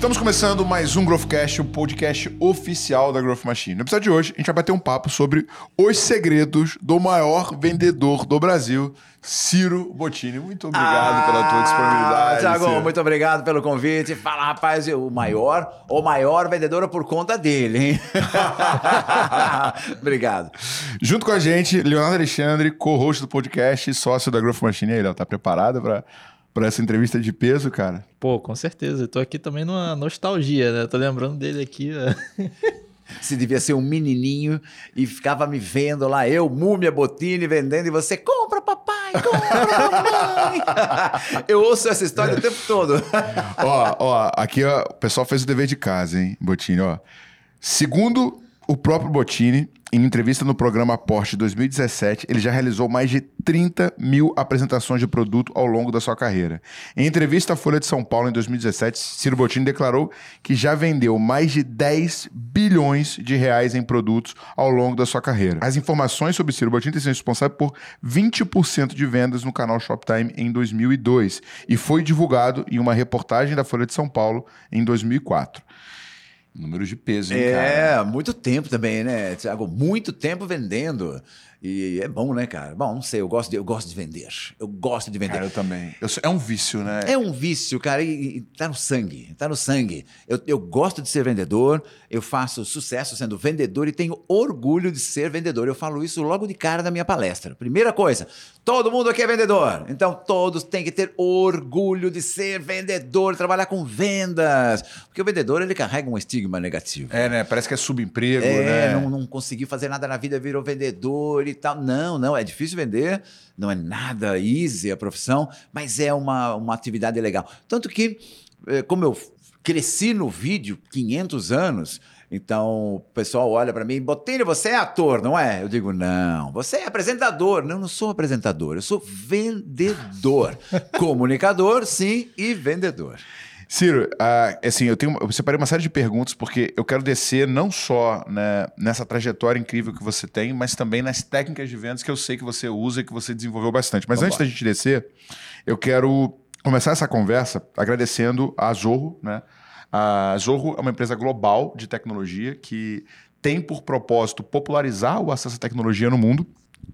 Estamos começando mais um Growthcast, o podcast oficial da Growth Machine. No episódio de hoje, a gente vai bater um papo sobre os segredos do maior vendedor do Brasil, Ciro Bottini. Muito obrigado ah, pela tua disponibilidade. Tiago, muito obrigado pelo convite. Fala, rapaz, o maior, o maior vendedor é por conta dele, hein? obrigado. Junto com a gente, Leonardo Alexandre, co-host do podcast e sócio da Growth Machine. Aí, Léo, tá preparado para para essa entrevista de peso, cara? Pô, com certeza. Eu tô aqui também numa nostalgia, né? tô lembrando dele aqui. Né? Você devia ser um menininho e ficava me vendo lá, eu, Múmia Botini, vendendo, e você, compra papai, compra mamãe. eu ouço essa história o tempo todo. ó, ó, aqui ó, o pessoal fez o dever de casa, hein, Botini, ó. Segundo o próprio Botini, em entrevista no programa Porsche 2017, ele já realizou mais de 30 mil apresentações de produto ao longo da sua carreira. Em entrevista à Folha de São Paulo em 2017, Ciro Bottini declarou que já vendeu mais de 10 bilhões de reais em produtos ao longo da sua carreira. As informações sobre Ciro Bottini têm sido responsáveis por 20% de vendas no canal Shoptime em 2002 e foi divulgado em uma reportagem da Folha de São Paulo em 2004. Números de peso, hein, é, cara? É, muito tempo também, né, Tiago? Muito tempo vendendo. E é bom, né, cara? Bom, não sei, eu gosto de, eu gosto de vender. Eu gosto de vender. Cara, eu também. Eu, é um vício, né? É um vício, cara, e, e tá no sangue, tá no sangue. Eu, eu gosto de ser vendedor, eu faço sucesso sendo vendedor e tenho orgulho de ser vendedor. Eu falo isso logo de cara da minha palestra. Primeira coisa, todo mundo aqui é vendedor. Então todos têm que ter orgulho de ser vendedor, trabalhar com vendas. Porque o vendedor, ele carrega um estigma negativo. É, né? Parece que é subemprego, é, né? Não, não conseguiu fazer nada na vida, virou vendedor e tal. Não, não, é difícil vender, não é nada easy a profissão, mas é uma, uma atividade legal. Tanto que, eh, como eu cresci no vídeo 500 anos, então o pessoal olha para mim, Botelho, você é ator, não é? Eu digo, não, você é apresentador. Não, não sou apresentador, eu sou vendedor. Comunicador, sim, e vendedor. Ciro, uh, assim, eu, tenho, eu separei uma série de perguntas porque eu quero descer não só né, nessa trajetória incrível que você tem, mas também nas técnicas de vendas que eu sei que você usa e que você desenvolveu bastante. Mas Vamos antes lá. da gente descer, eu quero começar essa conversa agradecendo a Zorro, né? A Zorro é uma empresa global de tecnologia que tem por propósito popularizar o acesso à tecnologia no mundo.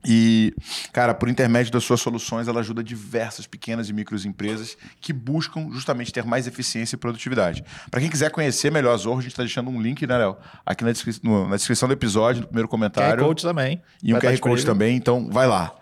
E, cara, por intermédio das suas soluções, ela ajuda diversas pequenas e microempresas que buscam justamente ter mais eficiência e produtividade. Para quem quiser conhecer melhor a Zorro, a gente está deixando um link, né, Léo? Aqui na, descri no, na, descrição do episódio, no primeiro comentário. QR Code também. E um QR Code também, então vai lá.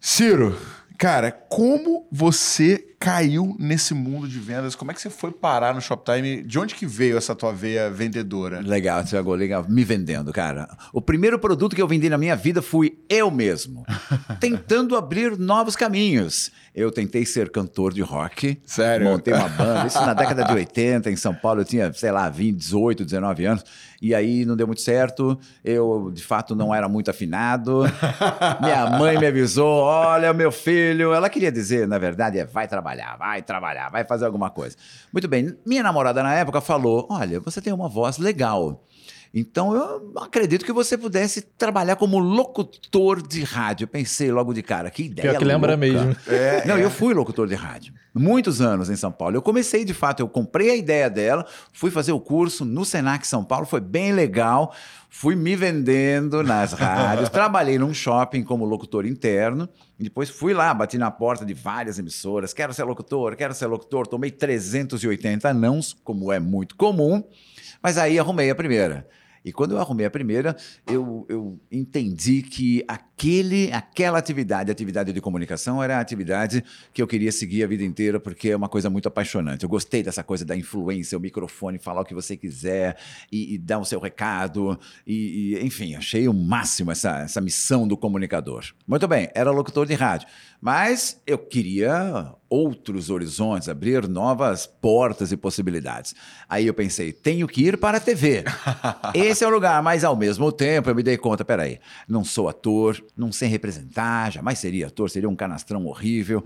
Ciro, cara, como você caiu nesse mundo de vendas? Como é que você foi parar no Shoptime? De onde que veio essa tua veia vendedora? Legal, Thiago, legal. Me vendendo, cara. O primeiro produto que eu vendi na minha vida fui eu mesmo, tentando abrir novos caminhos. Eu tentei ser cantor de rock. Sério? Montei uma banda. Isso na década de 80, em São Paulo. Eu tinha, sei lá, 20, 18, 19 anos. E aí não deu muito certo. Eu, de fato, não era muito afinado. Minha mãe me avisou: olha, meu filho. Ela queria dizer, na verdade, é vai trabalhar trabalhar, vai trabalhar, vai fazer alguma coisa. Muito bem, minha namorada na época falou: Olha, você tem uma voz legal. Então eu acredito que você pudesse trabalhar como locutor de rádio. Eu pensei logo de cara, que ideia. Pior que lembra mesmo. É, Não, é. eu fui locutor de rádio. Muitos anos em São Paulo. Eu comecei, de fato, eu comprei a ideia dela, fui fazer o curso no Senac São Paulo, foi bem legal. Fui me vendendo nas rádios, trabalhei num shopping como locutor interno. Depois fui lá, bati na porta de várias emissoras. Quero ser locutor, quero ser locutor. Tomei 380 nãos, como é muito comum. Mas aí arrumei a primeira. E quando eu arrumei a primeira, eu, eu entendi que aquele, aquela atividade, a atividade de comunicação, era a atividade que eu queria seguir a vida inteira, porque é uma coisa muito apaixonante. Eu gostei dessa coisa da influência, o microfone, falar o que você quiser e, e dar o seu recado. E, e, enfim, achei o máximo essa, essa missão do comunicador. Muito bem, era locutor de rádio. Mas eu queria outros horizontes, abrir novas portas e possibilidades. Aí eu pensei, tenho que ir para a TV. Esse é o lugar, mas ao mesmo tempo eu me dei conta, peraí, não sou ator, não sei representar, jamais seria ator, seria um canastrão horrível.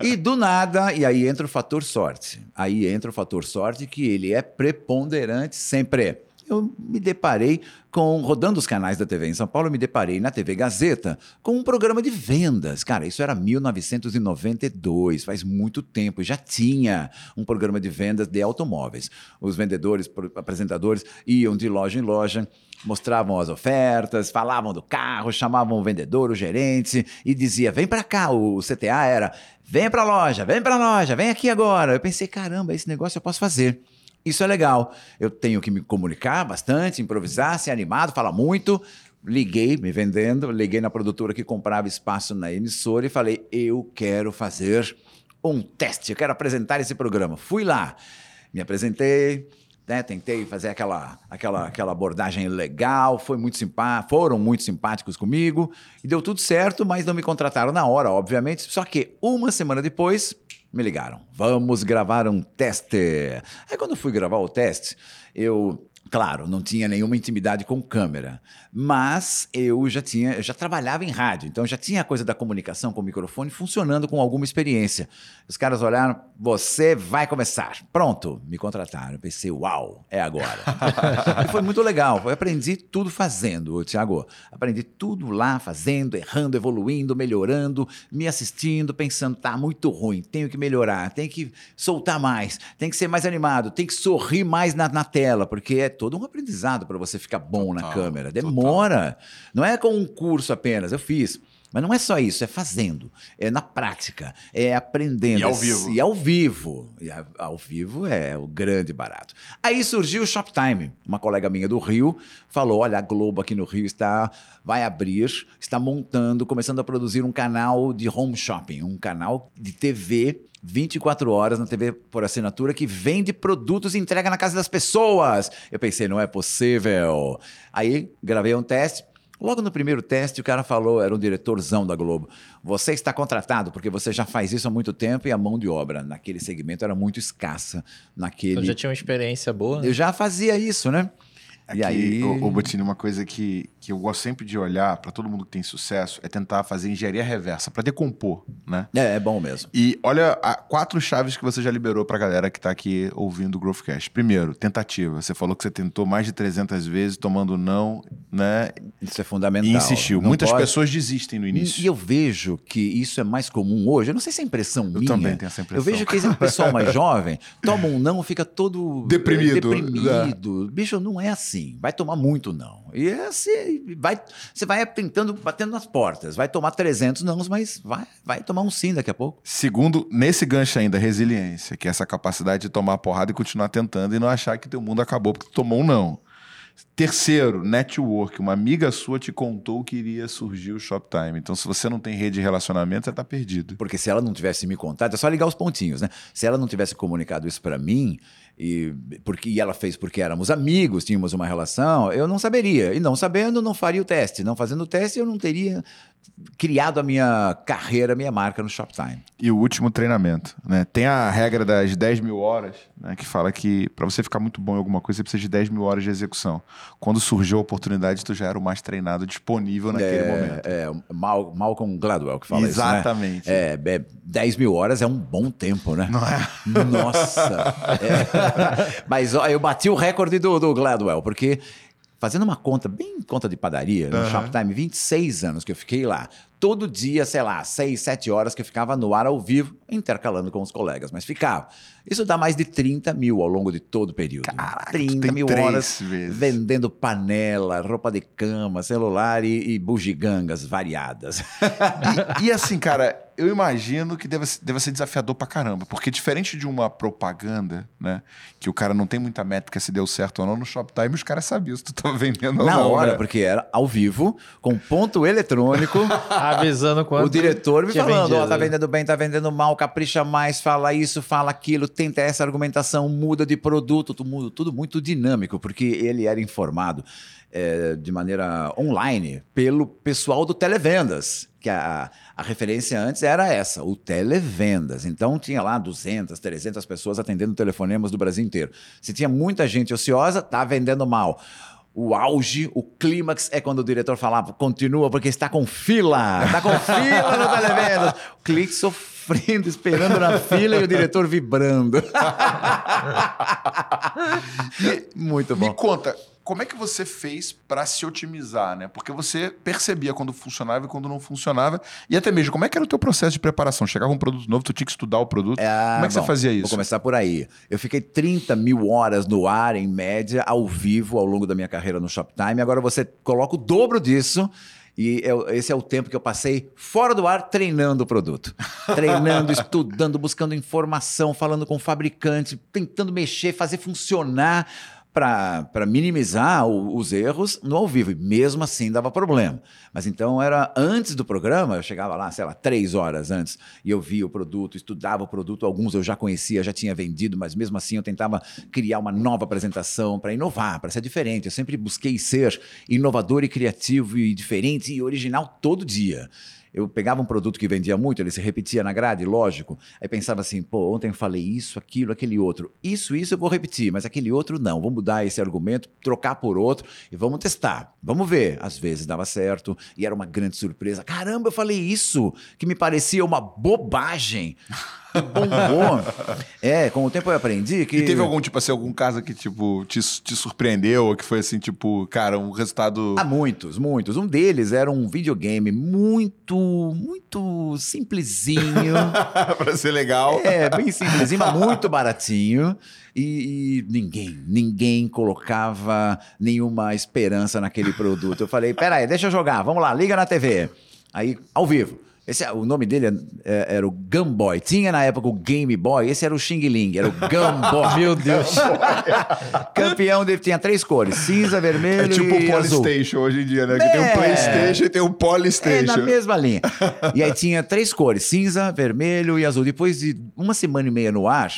e do nada, e aí entra o fator sorte. Aí entra o fator sorte que ele é preponderante sempre. Eu me deparei com, rodando os canais da TV em São Paulo, eu me deparei na TV Gazeta com um programa de vendas. Cara, isso era 1992, faz muito tempo. Já tinha um programa de vendas de automóveis. Os vendedores, apresentadores iam de loja em loja mostravam as ofertas, falavam do carro, chamavam o vendedor, o gerente e dizia: "Vem para cá". O CTA era: "Vem para a loja, vem para a loja, vem aqui agora". Eu pensei: "Caramba, esse negócio eu posso fazer". Isso é legal. Eu tenho que me comunicar bastante, improvisar, ser animado, falar muito. Liguei, me vendendo, liguei na produtora que comprava espaço na emissora e falei: eu quero fazer um teste, eu quero apresentar esse programa. Fui lá, me apresentei, né, tentei fazer aquela, aquela, aquela abordagem legal, foi muito simpá foram muito simpáticos comigo e deu tudo certo, mas não me contrataram na hora, obviamente. Só que uma semana depois me ligaram. Vamos gravar um teste. Aí quando fui gravar o teste, eu Claro, não tinha nenhuma intimidade com câmera, mas eu já tinha, eu já trabalhava em rádio, então já tinha a coisa da comunicação com o microfone funcionando com alguma experiência. Os caras olharam, você vai começar. Pronto, me contrataram. Eu pensei, uau, é agora. foi muito legal. Eu aprendi tudo fazendo, Tiago. Aprendi tudo lá, fazendo, errando, evoluindo, melhorando, me assistindo, pensando, tá muito ruim, tenho que melhorar, tenho que soltar mais, tem que ser mais animado, tem que sorrir mais na, na tela, porque é todo um aprendizado para você ficar bom total, na câmera. Demora. Total. Não é com um curso apenas. Eu fiz. Mas não é só isso, é fazendo, é na prática, é aprendendo. E ao vivo. E ao vivo. E ao vivo é o grande barato. Aí surgiu o Shoptime. Uma colega minha do Rio falou: olha, a Globo aqui no Rio está vai abrir, está montando, começando a produzir um canal de home shopping, um canal de TV 24 horas na TV por assinatura que vende produtos e entrega na casa das pessoas. Eu pensei, não é possível. Aí gravei um teste. Logo no primeiro teste, o cara falou, era um diretorzão da Globo. Você está contratado porque você já faz isso há muito tempo e a mão de obra naquele segmento era muito escassa. Naquele... Você já tinha uma experiência boa? Né? Eu já fazia isso, né? Aqui, e aí... o, o Botini, uma coisa que, que eu gosto sempre de olhar para todo mundo que tem sucesso é tentar fazer engenharia reversa, para decompor, né? É, é bom mesmo. E olha quatro chaves que você já liberou para a galera que está aqui ouvindo o Growthcast. Primeiro, tentativa. Você falou que você tentou mais de 300 vezes, tomando não, né? Isso é fundamental. E insistiu. Não Muitas pode... pessoas desistem no início. E eu vejo que isso é mais comum hoje. Eu não sei se é impressão eu minha. Eu também tenho essa impressão. Eu vejo que esse pessoal mais jovem toma um não, fica todo... Deprimido. Deprimido. É. Bicho, não é assim. Vai tomar muito não. E é assim, vai, você vai tentando, batendo nas portas. Vai tomar 300 não, mas vai, vai tomar um sim daqui a pouco. Segundo, nesse gancho ainda, resiliência, que é essa capacidade de tomar porrada e continuar tentando e não achar que teu mundo acabou porque tomou um não. Terceiro, network. Uma amiga sua te contou que iria surgir o Shoptime. Então, se você não tem rede de relacionamento, você está perdido. Porque se ela não tivesse me contado, é só ligar os pontinhos, né? Se ela não tivesse comunicado isso para mim, e, porque, e ela fez porque éramos amigos, tínhamos uma relação, eu não saberia. E não sabendo, não faria o teste. Não fazendo o teste, eu não teria criado a minha carreira, a minha marca no Shoptime. E o último treinamento, né? Tem a regra das 10 mil horas, né? Que fala que para você ficar muito bom em alguma coisa, você precisa de 10 mil horas de execução. Quando surgiu a oportunidade, tu já era o mais treinado disponível naquele é, momento. É, Mal, Malcolm Gladwell que fala Exatamente. isso, né? É, é, 10 mil horas é um bom tempo, né? Não é? Nossa! é. Mas ó, eu bati o recorde do, do Gladwell, porque fazendo uma conta, bem conta de padaria, no uhum. Shoptime, 26 anos que eu fiquei lá. Todo dia, sei lá, 6, 7 horas que eu ficava no ar ao vivo, intercalando com os colegas, mas ficava. Isso dá mais de 30 mil ao longo de todo o período. Caraca, 30 mil horas vezes. vendendo panela, roupa de cama, celular e, e bugigangas variadas. e, e assim, cara, eu imagino que deva, deva ser desafiador pra caramba. Porque diferente de uma propaganda, né? Que o cara não tem muita métrica se deu certo ou não, no Shoptime os caras sabiam se tu tava vendendo ou Na não. Na hora, né? porque era ao vivo, com ponto eletrônico. Avisando quando. O diretor me falando: ó, oh, tá vendendo bem, tá vendendo mal, capricha mais, fala isso, fala aquilo, tenta essa argumentação, muda de produto, tudo, tudo muito dinâmico, porque ele era informado é, de maneira online pelo pessoal do Televendas, que a, a referência antes era essa, o Televendas. Então tinha lá 200, 300 pessoas atendendo telefonemas do Brasil inteiro. Se tinha muita gente ociosa, tá vendendo mal. O auge, o clímax é quando o diretor falava, continua porque está com fila, está com fila no Televendas. O cliente sofrendo, esperando na fila e o diretor vibrando. Muito Me bom. conta, como é que você fez para se otimizar, né? Porque você percebia quando funcionava e quando não funcionava. E até mesmo, como é que era o teu processo de preparação? Chegava um produto novo, tu tinha que estudar o produto. Ah, como é que bom, você fazia Vou isso? começar por aí. Eu fiquei 30 mil horas no ar, em média, ao vivo, ao longo da minha carreira no Shoptime. Agora você coloca o dobro disso. E eu- esse é o tempo que eu passei fora do ar treinando o produto. Treinando, estudando, buscando informação, falando com o fabricante, tentando mexer, fazer funcionar para minimizar o- os erros no ao vivo. E mesmo assim dava problema. Mas então era antes do programa, eu chegava lá, sei lá, três horas antes, e eu via o produto, estudava o produto. Alguns eu já conhecia, já tinha vendido, mas mesmo assim eu tentava criar uma nova apresentação para inovar, para ser diferente. Eu sempre busquei ser inovador e criativo e diferente e original todo dia. Eu pegava um produto que vendia muito, ele se repetia na grade, lógico. Aí pensava assim, pô, ontem eu falei isso, aquilo, aquele outro. Isso, isso eu vou repetir, mas aquele outro não. Vamos mudar esse argumento, trocar por outro e vamos testar. Vamos ver. Às vezes dava certo e era uma grande surpresa. Caramba, eu falei isso, que me parecia uma bobagem. Bombom. é, com o tempo eu aprendi que. E teve algum, tipo assim, algum caso que, tipo, te, te surpreendeu, ou que foi assim, tipo, cara, um resultado. Há muitos, muitos. Um deles era um videogame muito, muito simplesinho. pra ser legal. É, bem simplesinho, mas muito baratinho. E, e ninguém, ninguém colocava nenhuma esperança naquele produto. Eu falei, peraí, deixa eu jogar, vamos lá, liga na TV. Aí, ao vivo. Esse, é- o nome dele é- é- era o Gunboy. Tinha na época o Game Boy, esse era o Xing Ling, era o Gunboy. Meu Deus. Campeão dele tinha três cores: cinza, vermelho É tipo o azul. Polystation hoje em dia, né? Que tem É. o Playstation e tem o É na Polystation. mesma linha. E aí tinha três cores: cinza, vermelho e azul. Depois de uma semana e meia no ar,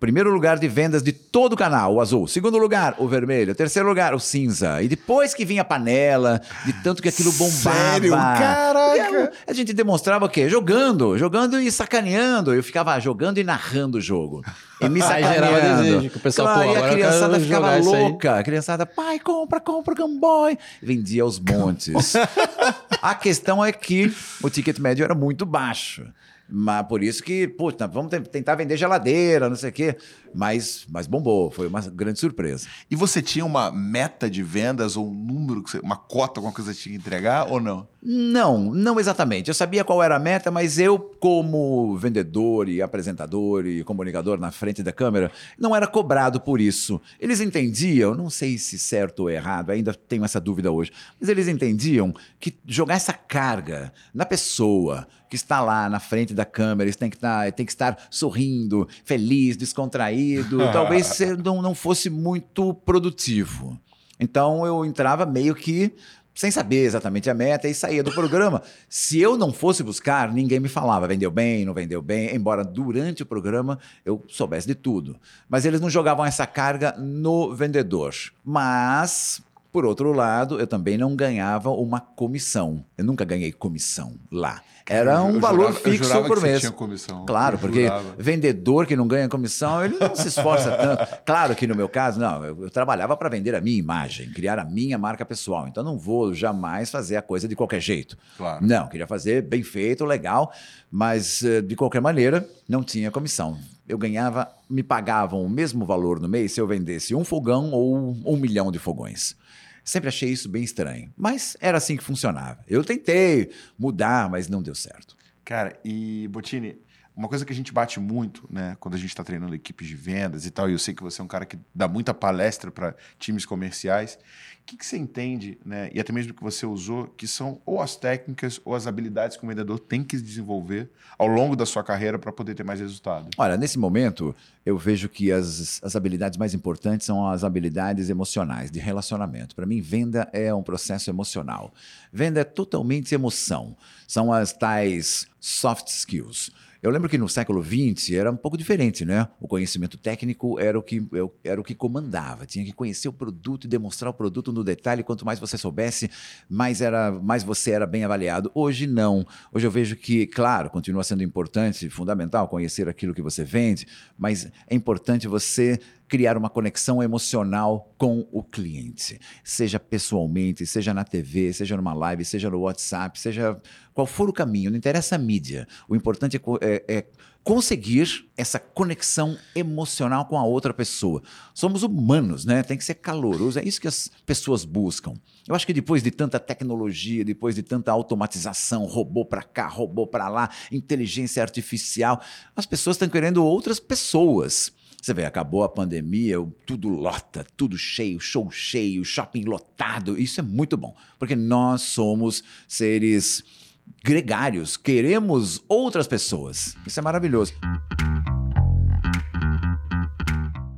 primeiro lugar de vendas de todo o canal, o azul. Segundo lugar, o vermelho. Terceiro lugar, o cinza. E depois que vinha a panela, de tanto que aquilo bombava. Sério? Caraca! A gente demonstrava o quê? Jogando, jogando e sacaneando. Eu ficava jogando e narrando o jogo. E me sacaneando. desejo, que o pessoal, claro, pô, e a criançada ficava louca. A criançada, pai, compra, compra Gamboy. Vendia aos montes. a questão é que o ticket médio era muito baixo. Mas por isso que, puta, vamos te- tentar vender geladeira, não sei o quê. Mas, mas bombou, foi uma grande surpresa. E você tinha uma meta de vendas ou um número, que você- uma cota, alguma coisa que você tinha que entregar ou não? Não, não exatamente. Eu sabia qual era a meta, mas eu, como vendedor e apresentador e comunicador na frente da câmera, não era cobrado por isso. Eles entendiam, não sei se certo ou errado, ainda tenho essa dúvida hoje, mas eles entendiam que jogar essa carga na pessoa que está lá na frente da câmera, têm que estar, tem que estar sorrindo, feliz, descontraído, talvez ser- não, não fosse muito produtivo. Então eu entrava meio que sem saber exatamente a meta e saía do programa. Se eu não fosse buscar, ninguém me falava, vendeu bem, não vendeu bem, embora durante o programa eu soubesse de tudo. Mas eles não jogavam essa carga no vendedor. Mas, por outro lado, eu também não ganhava uma comissão. Eu nunca ganhei comissão lá. Era um Eu valor jurava- fixo por mês. tinha comissão. Claro, porque vendedor que não ganha comissão, ele não se esforça tanto. Claro que no meu caso, não, eu, eu trabalhava para vender a minha imagem, criar a minha marca pessoal. Então não vou jamais fazer a coisa de qualquer jeito. Claro. Não, queria fazer bem feito, legal, mas eh, de qualquer maneira não tinha comissão. Eu ganhava, me pagavam o mesmo valor no mês se eu vendesse um fogão ou um milhão de fogões. Sempre achei isso bem estranho, mas era assim que funcionava. Eu tentei mudar, mas não deu certo. Cara, e Botini, uma coisa que a gente bate muito, né, quando a gente está treinando equipes de vendas e tal, e eu sei que você é um cara que dá muita palestra para times comerciais. O que, que você entende, né, e até mesmo que você usou, que são ou as técnicas ou as habilidades que o vendedor tem que desenvolver ao longo da sua carreira para poder ter mais resultado? Olha, nesse momento, eu vejo que as, as habilidades mais importantes são as habilidades emocionais, de relacionamento. Para mim, venda é um processo emocional. Venda é totalmente emoção. São as tais soft skills. Eu lembro que no século XX era um pouco diferente, né? O conhecimento técnico era o que, era o que comandava. Tinha que conhecer o produto e demonstrar o produto no detalhe. Quanto mais você soubesse, mais, era, mais você era bem avaliado. Hoje, não. Hoje eu vejo que, claro, continua sendo importante, fundamental conhecer aquilo que você vende, mas é importante você criar uma conexão emocional com o cliente, seja pessoalmente, seja na TV, seja numa live, seja no WhatsApp, seja qual for o caminho, não interessa a mídia. O importante é, é, é conseguir essa conexão emocional com a outra pessoa. Somos humanos, né? Tem que ser caloroso. É isso que as pessoas buscam. Eu acho que depois de tanta tecnologia, depois de tanta automatização, robô para cá, robô para lá, inteligência artificial, as pessoas estão querendo outras pessoas. Você vê, acabou a pandemia, tudo lota, tudo cheio, show cheio, shopping lotado. Isso é muito bom, porque nós somos seres gregários, queremos outras pessoas. Isso é maravilhoso.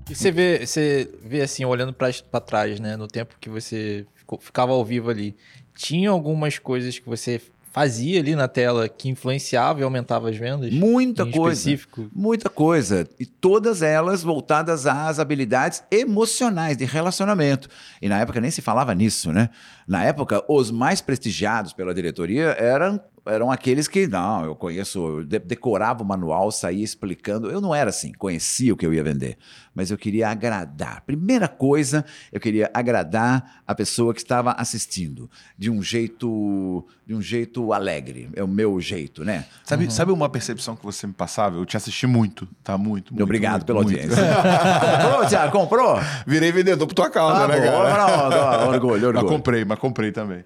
E você vê, você vê assim, olhando para trás, né, no tempo que você ficou, ficava ao vivo ali, tinha algumas coisas que você fazia ali na tela que influenciava e aumentava as vendas? Muita coisa. Específico? Muita coisa. E todas elas voltadas às habilidades emocionais de relacionamento. E na época nem se falava nisso, né? Na época, os mais prestigiados pela diretoria eram eram aqueles que, não, eu conheço, eu decorava o manual, saía explicando. Eu não era assim, conhecia o que eu ia vender, mas eu queria agradar. Primeira coisa, eu queria agradar a pessoa que estava assistindo, de um jeito, de um jeito alegre. É o meu jeito, né? Sabe, uhum. sabe uma percepção que você me passava? Eu te assisti muito, tá? Muito, muito Obrigado muito, pela muito. audiência. comprou, Tiago? Comprou? Virei vendedor por tua causa, ah, né, cara? Não, não, orgulho, orgulho. Mas comprei, mas comprei também.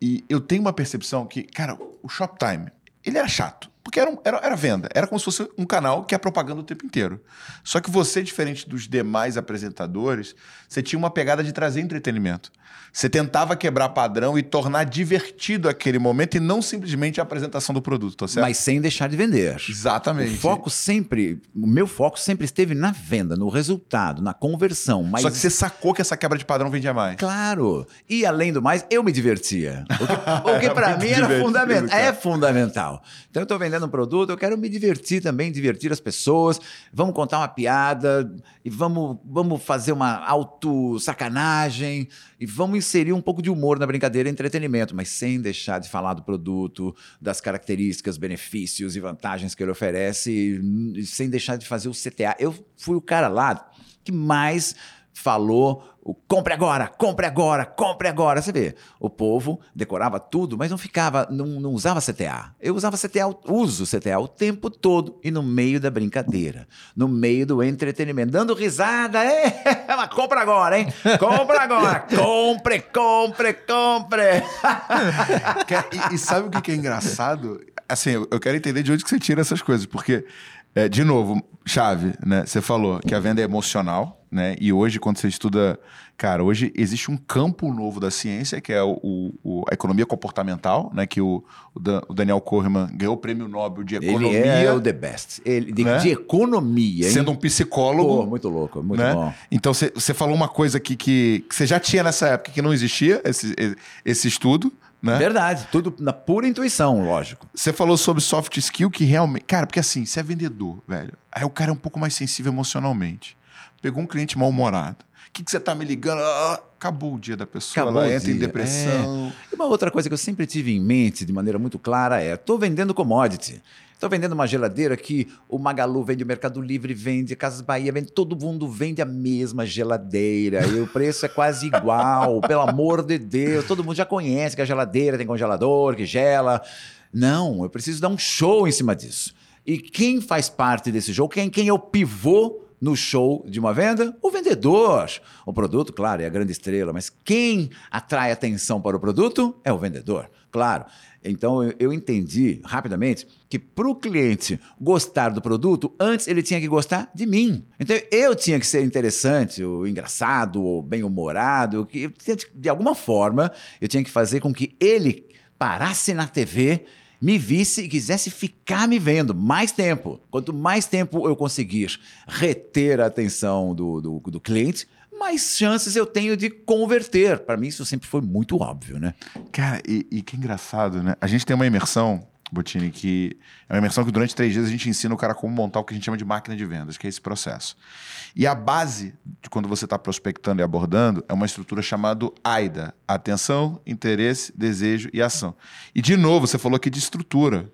E eu tenho uma percepção que, cara, o Shoptime, ele era chato. Porque era, um, era, era, venda. Era como se fosse um canal que é propaganda o tempo inteiro. Só que você, diferente dos demais apresentadores, você tinha uma pegada de trazer entretenimento. Você tentava quebrar padrão e tornar divertido aquele momento e não simplesmente a apresentação do produto, tá certo? Mas sem deixar de vender. Exatamente. O foco sempre, o meu foco sempre esteve na venda, no resultado, na conversão. Mas... Só que você sacou que essa quebra de padrão vendia mais. Claro. E além do mais, eu me divertia. O que, que para mim era fundamental. É fundamental. Então eu estou vendendo um produto, eu quero me divertir também, divertir as pessoas. Vamos contar uma piada e vamos, vamos fazer uma auto-sacanagem e vamos inserir um pouco de humor na brincadeira e entretenimento, mas sem deixar de falar do produto, das características, benefícios e vantagens que ele oferece, e sem deixar de fazer o CTA. Eu fui o cara lá que mais falou o compre agora, compre agora, compre agora. Você vê, o povo decorava tudo, mas não ficava, não, não usava CTA. Eu usava CTA, uso CTA o tempo todo e no meio da brincadeira, no meio do entretenimento, dando risada. É, mas compra agora, hein? Compra agora, compre, compre, compre. e, e, sabe o que é engraçado? Assim, eu quero entender de onde que você tira essas coisas, porque é, de novo, chave, né? Você falou que a venda é emocional né? E hoje, quando você estuda. Cara, hoje existe um campo novo da ciência, que é o, o a economia comportamental, né? Que o, o, Daniel Kahneman ganhou o prêmio Nobel de Economia. Ele é o the best. Ele, de, né? de economia, hein? Sendo um psicólogo. Pô, muito louco, muito né? bom. Então, você falou uma coisa aqui que, que você já tinha nessa época, que não existia esse, esse estudo. Né? Verdade, tudo na pura intuição, lógico. Você falou sobre soft skill que realmente. Cara, porque assim, você é vendedor, velho. Aí o cara é um pouco mais sensível emocionalmente. Pegou um cliente mal-humorado. O que, que você está me ligando? Ah, acabou o dia da pessoa, acabou ela entra em depressão. É. E uma outra coisa que eu sempre tive em mente de maneira muito clara é: estou vendendo commodity. Estou vendendo uma geladeira que o Magalu vende, o Mercado Livre vende, Casas Bahia vende, todo mundo vende a mesma geladeira e o preço é quase igual, pelo amor de Deus. Todo mundo já conhece que a geladeira tem congelador, que gela. Não, eu preciso dar um show em cima disso. E quem faz parte desse jogo, quem, quem é o pivô no show de uma venda? O vendedor. O produto, claro, é a grande estrela, mas quem atrai atenção para o produto é o vendedor, claro. Então eu entendi rapidamente que para o cliente gostar do produto, antes ele tinha que gostar de mim. Então eu tinha que ser interessante, ou engraçado, ou bem-humorado, de alguma forma eu tinha que fazer com que ele parasse na TV me visse e quisesse ficar me vendo mais tempo. Quanto mais tempo eu conseguir reter a atenção do, do, do cliente, mais chances eu tenho de converter. Para mim, isso sempre foi muito óbvio, né? Cara, e, e que engraçado, né? A gente tem uma imersão Botini, que é uma imersão que durante três dias a gente ensina o cara como montar o que a gente chama de máquina de vendas, que é esse processo. E a base de quando você está prospectando e abordando é uma estrutura chamada AIDA: atenção, interesse, desejo e ação. E de novo, você falou aqui de estrutura.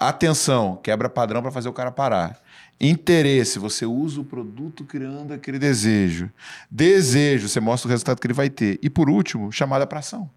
Atenção, quebra padrão para fazer o cara parar. Interesse, você usa o produto criando aquele desejo. Desejo, você mostra o resultado que ele vai ter. E por último, chamada para ação.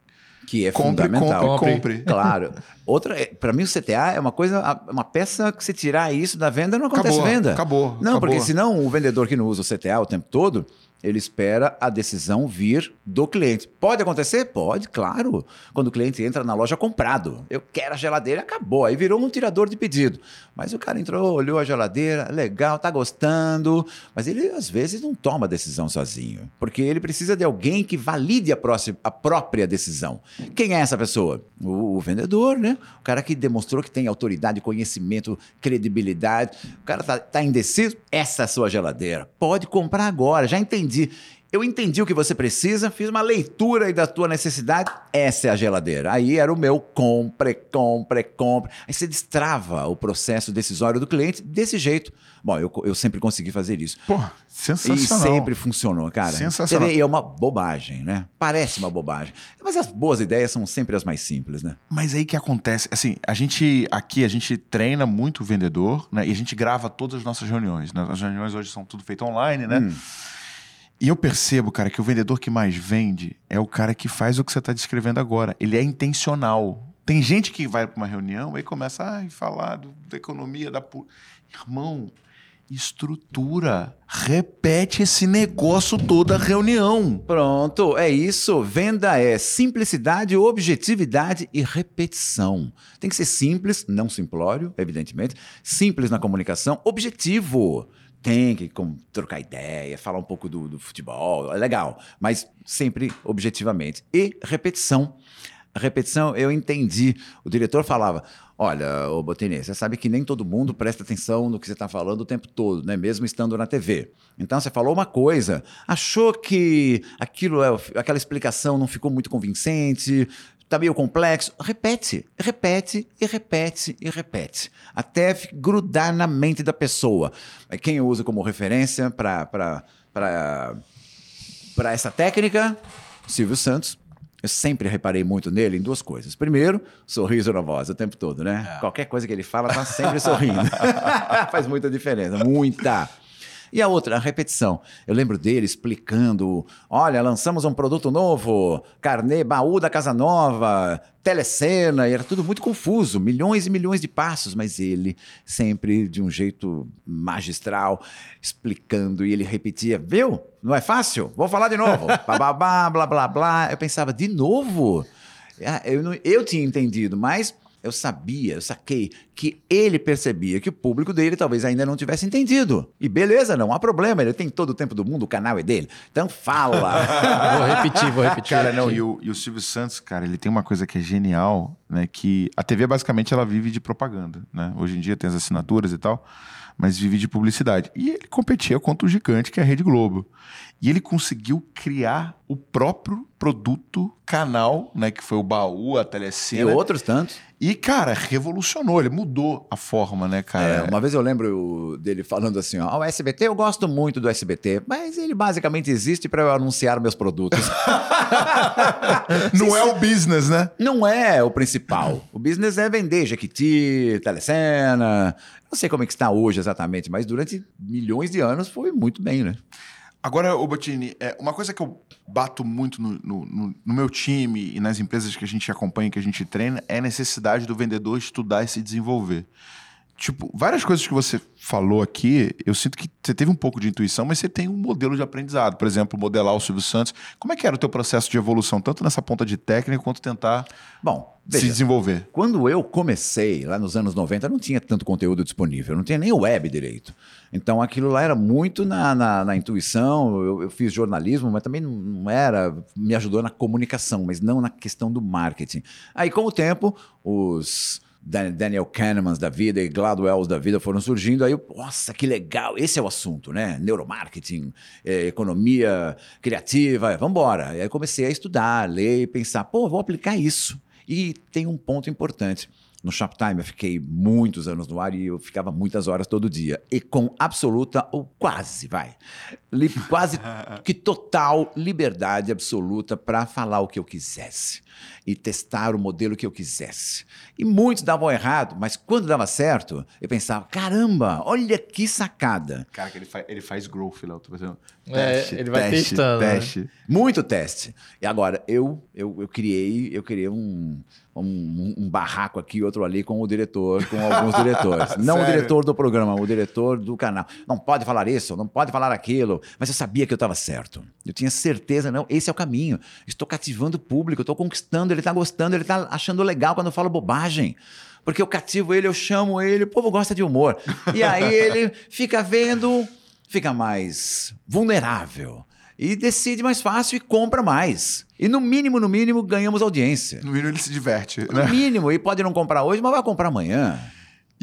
Que é Compre, fundamental. compre, compre. Claro. Outra, para mim o CTA é uma coisa, uma peça que se tirar isso da venda não acontece Acabou, venda. acabou, Não, acabou. porque senão o vendedor que não usa o CTA o tempo todo, ele espera a decisão vir do cliente. Pode acontecer? Pode, claro. Quando o cliente entra na loja comprado, eu quero a geladeira, acabou. Aí virou um tirador de pedido. Mas o cara entrou, olhou a geladeira, legal, tá gostando. Mas ele às vezes não toma a decisão sozinho, porque ele precisa de alguém que valide a, próxima, a própria decisão. Quem é essa pessoa? O, o vendedor, né? O cara que demonstrou que tem autoridade, conhecimento, credibilidade. O cara tá, tá indeciso? Essa é a sua geladeira. Pode comprar agora, já entendi. Eu entendi o que você precisa, fiz uma leitura aí da tua necessidade. Essa é a geladeira. Aí era o meu compre, compre, compre. Aí você destrava o processo decisório do cliente desse jeito. Bom, eu, eu sempre consegui fazer isso. Pô, E sensacional. sempre funcionou, cara. Sensacional. Vê, e é uma bobagem, né? Parece uma bobagem. Mas as boas ideias são sempre as mais simples, né? Mas aí que acontece, assim, a gente aqui, a gente treina muito o vendedor, né? E a gente grava todas as nossas reuniões, né? As reuniões hoje são tudo feito online, né? Hum. E eu percebo, cara, que o vendedor que mais vende é o cara que faz o que você está descrevendo agora. Ele é intencional. Tem gente que vai para uma reunião e começa a falar do- da economia, da. Irmão, estrutura. Repete esse negócio toda a reunião. Pronto, é isso. Venda é simplicidade, objetividade e repetição. Tem que ser simples, não simplório, evidentemente. Simples na comunicação, objetivo. Tem que trocar ideia, falar um pouco do, do futebol, é legal, mas sempre objetivamente. E repetição. Repetição, eu entendi. O diretor falava: Olha, ô Botini, você sabe que nem todo mundo presta atenção no que você está falando o tempo todo, né? mesmo estando na TV. Então você falou uma coisa, achou que aquilo é, aquela explicação não ficou muito convincente, está meio complexo. Repete, repete e repete e repete. Até grudar na mente da pessoa. Quem eu uso como referência para essa técnica? Silvio Santos. Eu sempre reparei muito nele em duas coisas. Primeiro, sorriso na voz o tempo todo, né? Qualquer coisa que ele fala, tá sempre sorrindo. Faz muita diferença, muita. E a outra, a repetição. Eu lembro dele explicando: olha, lançamos um produto novo, carnê, baú da Casa Nova, telecena, e era tudo muito confuso, milhões e milhões de passos, mas ele sempre de um jeito magistral, explicando, e ele repetia: viu? Não é fácil? Vou falar de novo. Bababá, blá, blá, blá. Eu pensava, de novo? Ah, Eu, não- eu tinha entendido, mas eu sabia, eu saquei que ele percebia que o público dele talvez ainda não tivesse entendido. E beleza, não há problema, ele tem todo o tempo do mundo, o canal é dele. Então fala. Vou repetir, vou repetir. Cara, não, e o, e o Silvio Santos, cara, ele tem uma coisa que é genial, né? Que a TV basicamente ela vive de propaganda, né? Hoje em dia tem as assinaturas e tal, mas vive de publicidade. E ele competia contra o gigante que é a Rede Globo. E ele conseguiu criar o próprio produto canal, né? Que foi o baú, a e telecena. outros tantos. E, cara, revolucionou, ele mudou a forma, né, É, cara? uma vez eu lembro dele falando assim: ó, o SBT, eu gosto muito do SBT, mas ele basicamente existe para eu anunciar meus produtos. Não é o business, né? Não é o principal. O business é vender Jequiti, Telecena. Não sei como é que está hoje exatamente, mas durante milhões de anos foi muito bem, né? Agora, ô Bottini, é, uma coisa que eu bato muito no- no- no meu time e nas empresas que a gente acompanha, que a gente treina, é a necessidade do vendedor estudar e se desenvolver. Tipo, várias coisas que você falou aqui, eu sinto que você teve um pouco de intuição, mas você tem um modelo de aprendizado. Por exemplo, modelar o Silvio Santos. Como é que era o teu processo de evolução, tanto nessa ponta de técnica quanto tentar Bom, se veja, desenvolver? Quando eu comecei, lá nos anos 90, não tinha tanto conteúdo disponível, não tinha nem web direito. Então aquilo lá era muito na, na, na intuição. Eu, eu fiz jornalismo, mas também não era. Me ajudou na comunicação, mas não na questão do marketing. Aí, com o tempo, os. Dan- Daniel Kahnemans da vida e Gladwells da vida foram surgindo, aí nossa, que legal, esse é o assunto, né? Neuromarketing, eh, economia criativa, vamos embora. E aí comecei a estudar, ler e pensar, pô, vou aplicar isso. E tem um ponto importante. No Shoptime eu fiquei muitos anos no ar e eu ficava muitas horas todo dia. E com absoluta, ou quase, vai, li, quase que total liberdade absoluta para falar o que eu quisesse e testar o modelo que eu quisesse. E muitos davam errado, mas quando dava certo, eu pensava: caramba, olha que sacada. Cara, que ele, faz, ele faz growth lá, tô fazendo. É, ele vai testando, né? Teste. Muito teste. E agora, eu, eu, eu criei, eu criei um, um, um barraco aqui, outro ali com o diretor, com alguns diretores. Não o Sério? diretor do programa, o diretor do canal. Não pode falar isso, não pode falar aquilo. Mas eu sabia que eu estava certo. Eu tinha certeza, não, esse é o caminho. Estou cativando o público, estou conquistando, ele está gostando, ele está achando legal quando eu falo bobagem. Porque eu cativo ele, eu chamo ele, o povo gosta de humor. E aí ele fica vendo, fica mais vulnerável. E decide mais fácil e compra mais. E no mínimo, no mínimo, ganhamos audiência. No mínimo ele se diverte, No né? mínimo, e pode não comprar hoje, mas vai comprar amanhã.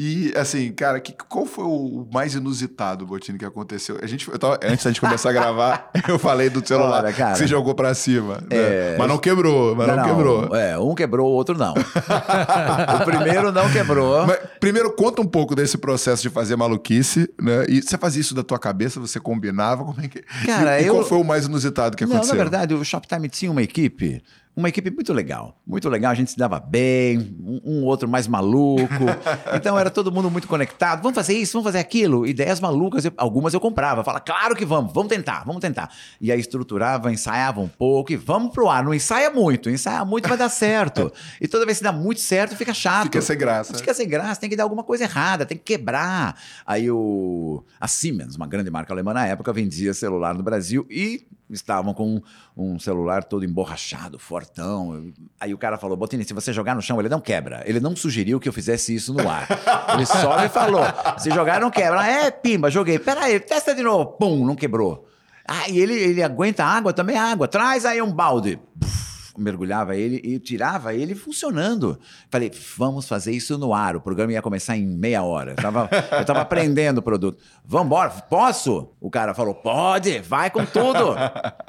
E, assim, cara, que, qual foi o mais inusitado, Botini, que aconteceu? A gente, eu tava- antes da gente começar a gravar, eu falei do celular Olha, cara. que você jogou pra cima. né? É, mas não quebrou, mas não, quebrou. É, um quebrou, o outro não. o primeiro não quebrou. Mas, primeiro, conta um pouco desse processo de fazer maluquice, né? E você fazia isso da tua cabeça? Você combinava? Como é que... Cara, e, e qual eu- foi o mais inusitado que Não, aconteceu? na verdade, o Shoptime tinha uma equipe, uma equipe muito legal. Muito legal, a gente se dava bem, um, um outro mais maluco. Então era todo mundo muito conectado. Vamos fazer isso, vamos fazer aquilo. Ideias malucas, eu- algumas eu comprava. Fala, claro que vamos, vamos tentar, vamos tentar. E aí estruturava, ensaiava um pouco e vamos pro ar. Não ensaia muito, ensaia muito vai dar certo. E toda vez que dá muito certo, fica chato. Fica sem graça. Fica sem graça, tem que dar alguma coisa errada, tem que quebrar. Aí o, a Siemens, uma grande marca alemã na época, vendia celular no Brasil e estavam com um celular todo emborrachado, fortão. Aí o cara falou, Botini, se você jogar no chão, ele não quebra. Ele não sugeriu que eu fizesse isso no ar. Ele só me falou, se jogar não quebra. Ah, É, pimba, joguei. Peraí, testa de novo. Pum, não quebrou. Ah, e ele, ele aguenta água também? Água. Traz aí um balde. Puf, mergulhava ele e tirava ele funcionando. Falei, vamos fazer isso no ar. O programa ia começar em meia hora. Eu tava, eu tava aprendendo o produto. Vambora, posso? O cara falou, pode, vai com tudo.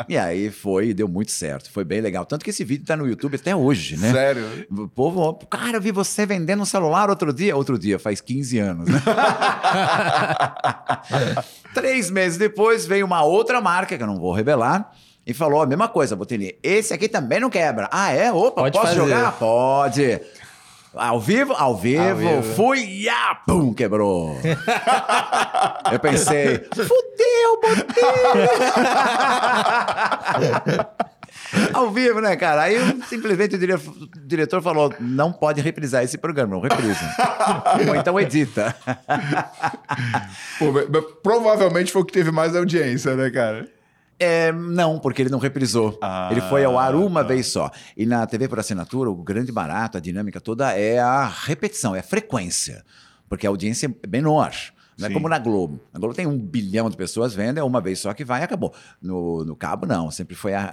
E aí foi deu muito certo. Foi bem legal. Tanto que esse vídeo tá no YouTube até hoje, né? Sério? O povo, cara, eu vi você vendendo um celular outro dia. Outro dia, faz 15 anos, né? Três meses depois veio uma outra marca, que eu não vou revelar, e falou a mesma coisa, Botini. Esse aqui também não quebra. Ah, é? Opa, Pode posso fazer. jogar? Pode. Ao vivo? Ao vivo. Ao vivo. Fui e ah, pum, quebrou. eu pensei, fudeu, Botini. Ao vivo, né, cara? Aí simplesmente o dire- o diretor falou: não pode reprisar esse programa, não reprisa. Ou então edita. Pô, provavelmente foi o que teve mais audiência, né, cara? É, não, porque ele não reprisou. Ah, ele foi ao ar uma tá. vez só. E na TV por assinatura, o grande barato, a dinâmica toda é a repetição, é a frequência. Porque a audiência é menor. Não Sim. é como na Globo. Na Globo tem um bilhão de pessoas vendo, é uma vez só que vai e acabou. No, no cabo, não. Sempre foi a,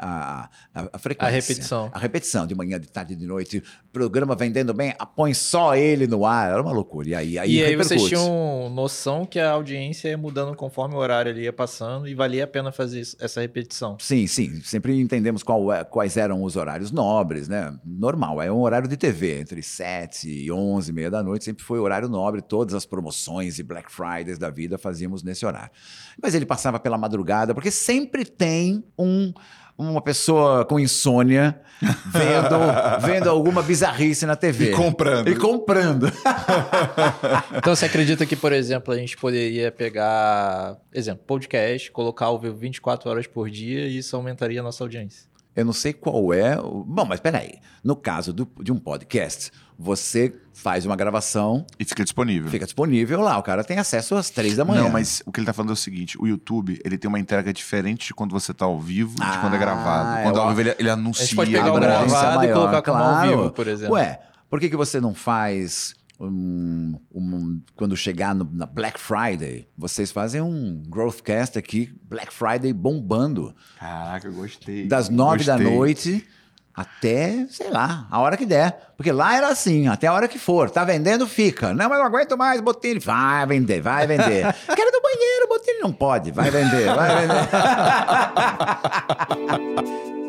a, a, a frequência. A repetição. A repetição, de manhã, de tarde, de noite. Programa vendendo bem, ah, põe só ele no ar. Era uma loucura. E aí, aí e aí vocês tinham noção que a audiência ia mudando conforme o horário ali ia passando e valia a pena fazer isso- essa repetição. Sim, sim. Sempre entendemos qual é- quais eram os horários nobres, né? Normal, é um horário de TV, entre 7 e 11 e meia da noite, sempre foi horário nobre. Todas as promoções e Black Fridays da vida fazíamos nesse horário. Mas ele passava pela madrugada, porque sempre tem um. Uma pessoa com insônia vendo, vendo alguma bizarrice na TV. E comprando. E comprando. Então você acredita que, por exemplo, a gente poderia pegar, exemplo, podcast, colocar ao vivo 24 horas por dia e isso aumentaria a nossa audiência? Eu não sei qual é. o- Bom, mas peraí. No caso do- de um podcast, você faz uma gravação, E fica disponível. fica disponível lá. O cara tem acesso às três da manhã. Não, mas o que ele tá falando é o seguinte: o YouTube ele tem uma entrega diferente de quando você tá ao vivo e de Ah, quando é gravado. é Quando é ao vivo ele, ele anuncia. A gente pode pegar o gravado e maior, colocar como ao claro. vivo, por exemplo. Ué, por que, que você não faz. um- um- quando chegar no- na Black Friday, vocês fazem um Growthcast aqui, Black Friday bombando. Caraca, eu gostei. Das nove da noite até, sei lá, a hora que der. Porque lá era assim, até a hora que for. Tá vendendo, fica. Não, mas não aguento mais, Botini. Vai vender, vai vender. Quero do banheiro, Botini. Não pode, vai vender, vai vender.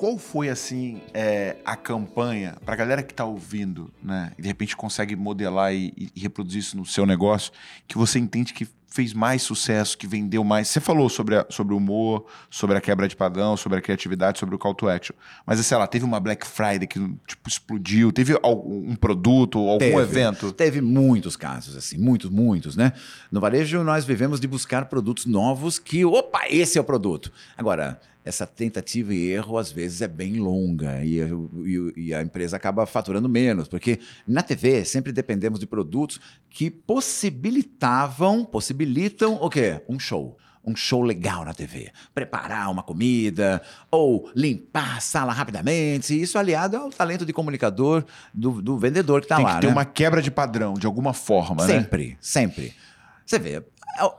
qual foi, assim, é, a campanha, pra galera que tá ouvindo, né, e de repente consegue modelar e, e reproduzir isso no seu negócio, que você entende que fez mais sucesso, que vendeu mais? Você falou sobre, a, sobre o humor, sobre a quebra de padrão, sobre a criatividade, sobre o call to action. Mas, sei lá, teve uma Black Friday que, tipo, explodiu? Teve algum um produto, algum Teve. evento? Teve muitos casos, assim, muitos, muitos, né? No varejo, nós vivemos de buscar produtos novos que, opa, esse é o produto. Agora, essa tentativa e erro, às vezes, é bem longa e, e- e a empresa acaba faturando menos, porque na TV sempre dependemos de produtos que possibilitavam, possibilitam o quê? Um show. Um show legal na TV. Preparar uma comida ou limpar a sala rapidamente. Isso aliado ao talento de comunicador do, do vendedor que está Tem lá. que ter né? uma quebra de padrão, de alguma forma, né? Sempre, sempre. Você vê,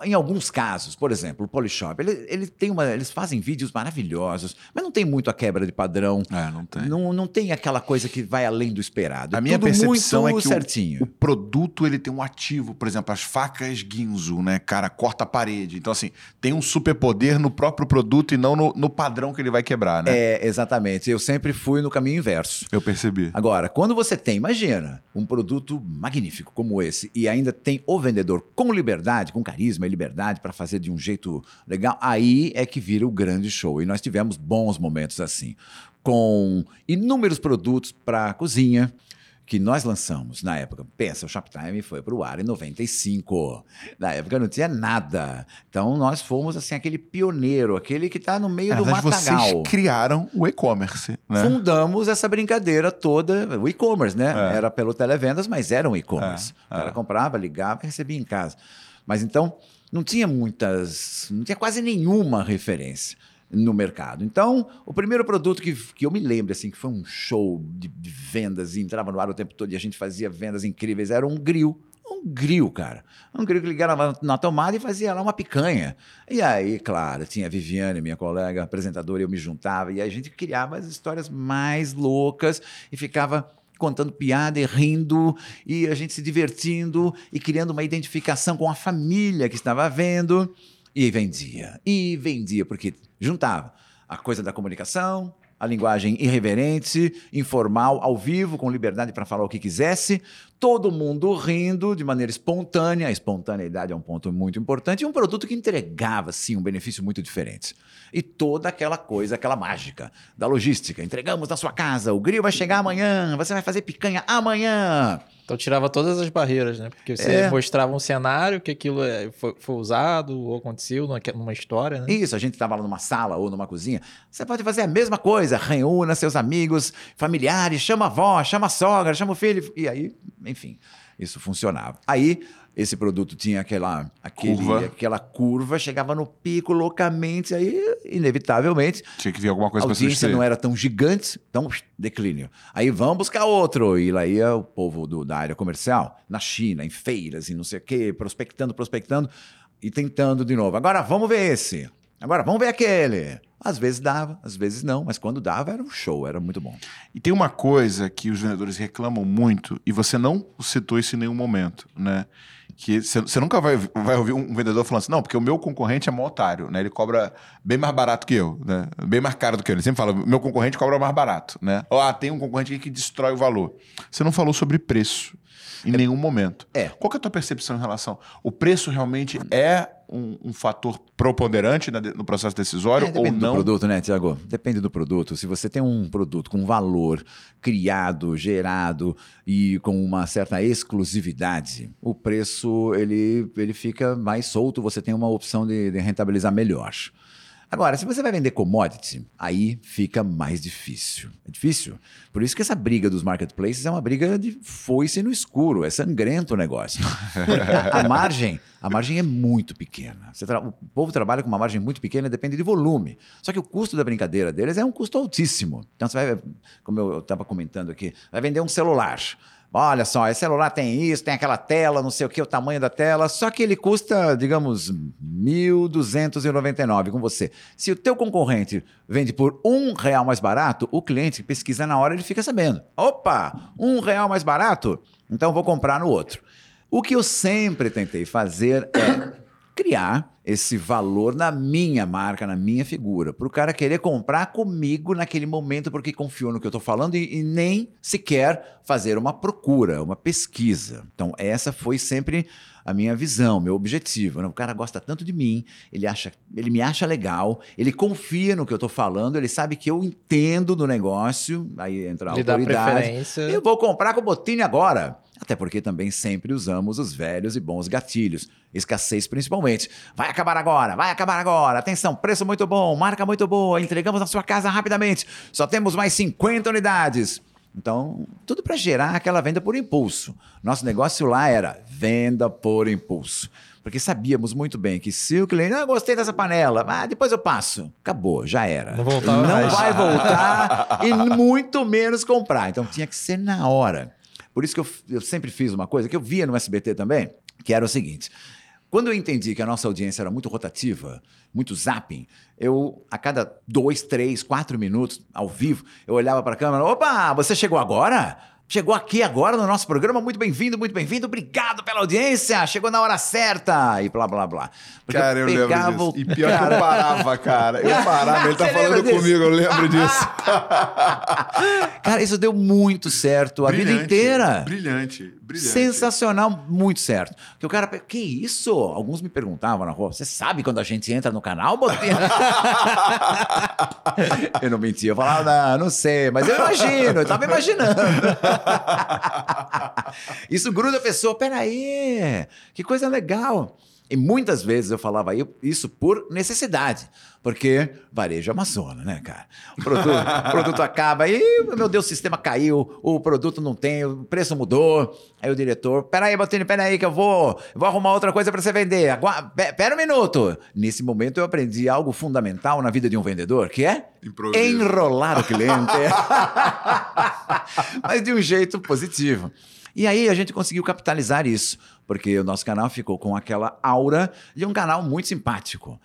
em alguns casos, por exemplo, o Polishop, ele, ele tem uma, eles fazem vídeos maravilhosos, mas não tem muito a quebra de padrão. É, não tem. Não, não tem aquela coisa que vai além do esperado. A É minha percepção é que certinho. O, o produto ele tem um ativo, por exemplo, as facas Ginzo, né? Cara, corta a parede. Então, assim, tem um superpoder no próprio produto e não no, no padrão que ele vai quebrar, né? É, exatamente. Eu sempre fui no caminho inverso. Eu percebi. Agora, quando você tem, imagina, um produto magnífico como esse e ainda tem o vendedor com liberdade, com carisma e liberdade para fazer de um jeito legal, aí é que vira o grande show. E nós tivemos bons momentos assim, com inúmeros produtos para cozinha que nós lançamos na época. Pensa, o Shoptime foi para o ar em 95. Na época não tinha nada. Então nós fomos assim aquele pioneiro, aquele que está no meio Na do matagal vocês criaram o e-commerce, né? fundamos essa brincadeira toda, o e-commerce, né? É. Era pelo televendas, mas era um e-commerce. É, o cara é. comprava, ligava e recebia em casa. Mas então, não tinha muitas, não tinha quase nenhuma referência no mercado. Então, o primeiro produto que, que eu me lembro, assim, que foi um show de, de vendas e entrava no ar o tempo todo e a gente fazia vendas incríveis, era um grill. Um grill, cara. Um grill que ligava na tomada e fazia lá uma picanha. E aí, claro, tinha a Viviane, minha colega apresentadora, eu me juntava e a gente criava as histórias mais loucas e ficava contando piada e rindo e a gente se divertindo e criando uma identificação com a família que estava vendo e vendia. E vendia porque juntava a coisa da comunicação, a linguagem irreverente, informal, ao vivo, com liberdade para falar o que quisesse, todo mundo rindo de maneira espontânea. A espontaneidade é um ponto muito importante e um produto que entregava, sim, um benefício muito diferente. E toda aquela coisa, aquela mágica da logística. Entregamos na sua casa, o grill vai chegar amanhã, você vai fazer picanha amanhã. Então tirava todas as barreiras, né? Porque você É. mostrava um cenário que aquilo é- foi, foi usado ou aconteceu numa, numa história, né? Isso, a gente estava lá numa sala ou numa cozinha. Você pode fazer a mesma coisa. Reúna seus amigos, familiares, chama a avó, chama a sogra, chama o filho. E aí, enfim, isso funcionava. Aí, esse produto tinha aquela, aquele, Curva. aquela curva, chegava no pico loucamente, aí, inevitavelmente, Tinha que vir alguma a coisa pra audiência substituir. não era tão gigante, então declínio. Aí vamos buscar outro. E lá ia o povo do- da área comercial, na China, em feiras e não sei o quê, prospectando, prospectando e tentando de novo. Agora vamos ver esse. Agora vamos ver aquele. Às vezes dava, às vezes não, mas quando dava era um show, era muito bom. E tem uma coisa que os vendedores reclamam muito, e você não citou isso em nenhum momento, né? Que você nunca vai, vai ouvir um vendedor falando assim, não, porque o meu concorrente é mó otário, né? Ele cobra bem mais barato que eu, né? Bem mais caro do que eu. Ele sempre fala, meu concorrente cobra mais barato, né? Ou, ah, tem um concorrente aqui que destrói o valor. Você não falou sobre preço em nenhum momento. É. Qual é a tua percepção em relação? O preço realmente é um, um fator preponderante no processo decisório É, ou depende do não? produto, né, Tiago? Depende do produto. Se você tem um produto com valor criado, gerado e com uma certa exclusividade, o preço ele, ele fica mais solto, você tem uma opção de, de rentabilizar melhor. Agora, se você vai vender commodity, aí fica mais difícil. É difícil. Por isso que essa briga dos marketplaces é uma briga de foice no escuro, é sangrento o negócio. A, margem, a margem é muito pequena. Tra- o povo trabalha com uma margem muito pequena, depende de volume. Só que o custo da brincadeira deles é um custo altíssimo. Então você vai, como eu estava comentando aqui, vai vender um celular. Olha só, esse celular tem isso, tem aquela tela, não sei o que, o tamanho da tela, só que ele custa, digamos, 1.299 com você. Se o teu concorrente vende por um real mais barato, o cliente pesquisa na hora ele fica sabendo. Opa, um real mais barato? Então vou comprar no outro. O que eu sempre tentei fazer é criar esse valor na minha marca, na minha figura. Para o cara querer comprar comigo naquele momento porque confiou no que eu estou falando e, e, nem sequer fazer uma procura, uma pesquisa. Então, essa foi sempre a minha visão, meu objetivo. Né? O cara gosta tanto de mim, ele, acha, ele me acha legal, ele confia no que eu estou falando, ele sabe que eu entendo do negócio, aí entra a ele autoridade. Eu vou comprar com o Botini agora. Até porque também sempre usamos os velhos e bons gatilhos. Escassez principalmente. Vai acabar agora, vai acabar agora. Atenção, preço muito bom, marca muito boa, entregamos na sua casa rapidamente. Só temos mais 50 unidades. Então, tudo para gerar aquela venda por impulso. Nosso negócio lá era venda por impulso. Porque sabíamos muito bem que se o cliente, não, gostei dessa panela, ah, depois eu passo. Acabou, já era. Não, não vai voltar e muito menos comprar. Então tinha que ser na hora. Por isso que eu, eu sempre fiz uma coisa que eu via no SBT também, que era o seguinte. Quando eu entendi que a nossa audiência era muito rotativa, muito zapping, eu, a cada dois, três, quatro minutos, ao vivo, eu olhava para a câmera: opa, você chegou agora? Chegou aqui agora no nosso programa, muito bem-vindo, muito bem-vindo, obrigado pela audiência, chegou na hora certa e blá blá blá. Porque cara, eu, eu lembro disso. E pior que eu parava, cara. Eu parava, ele tá falando comigo, eu lembro disso. cara, isso deu muito certo a vida inteira. Brilhante, brilhante. Sensacional, muito certo. Porque o cara, que isso? Alguns me perguntavam na rua, você sabe quando a gente entra no canal, Botinha? eu não mentia, eu falava, não, não sei, mas eu imagino, eu tava imaginando. Isso gruda a pessoa. Peraí, que coisa legal. E muitas vezes eu falava isso por necessidade, porque varejo Amazônia, né, cara? O produto, o produto acaba e, meu Deus, o sistema caiu, o produto não tem, o preço mudou. Aí o diretor, peraí, Botini, peraí que eu vou, eu vou arrumar outra coisa para você vender. Agora, pera um minuto. Nesse momento eu aprendi algo fundamental na vida de um vendedor, que é Improviso. enrolar o cliente. Mas de um jeito positivo. E aí a gente conseguiu capitalizar isso, porque o nosso canal ficou com aquela aura de um canal muito simpático.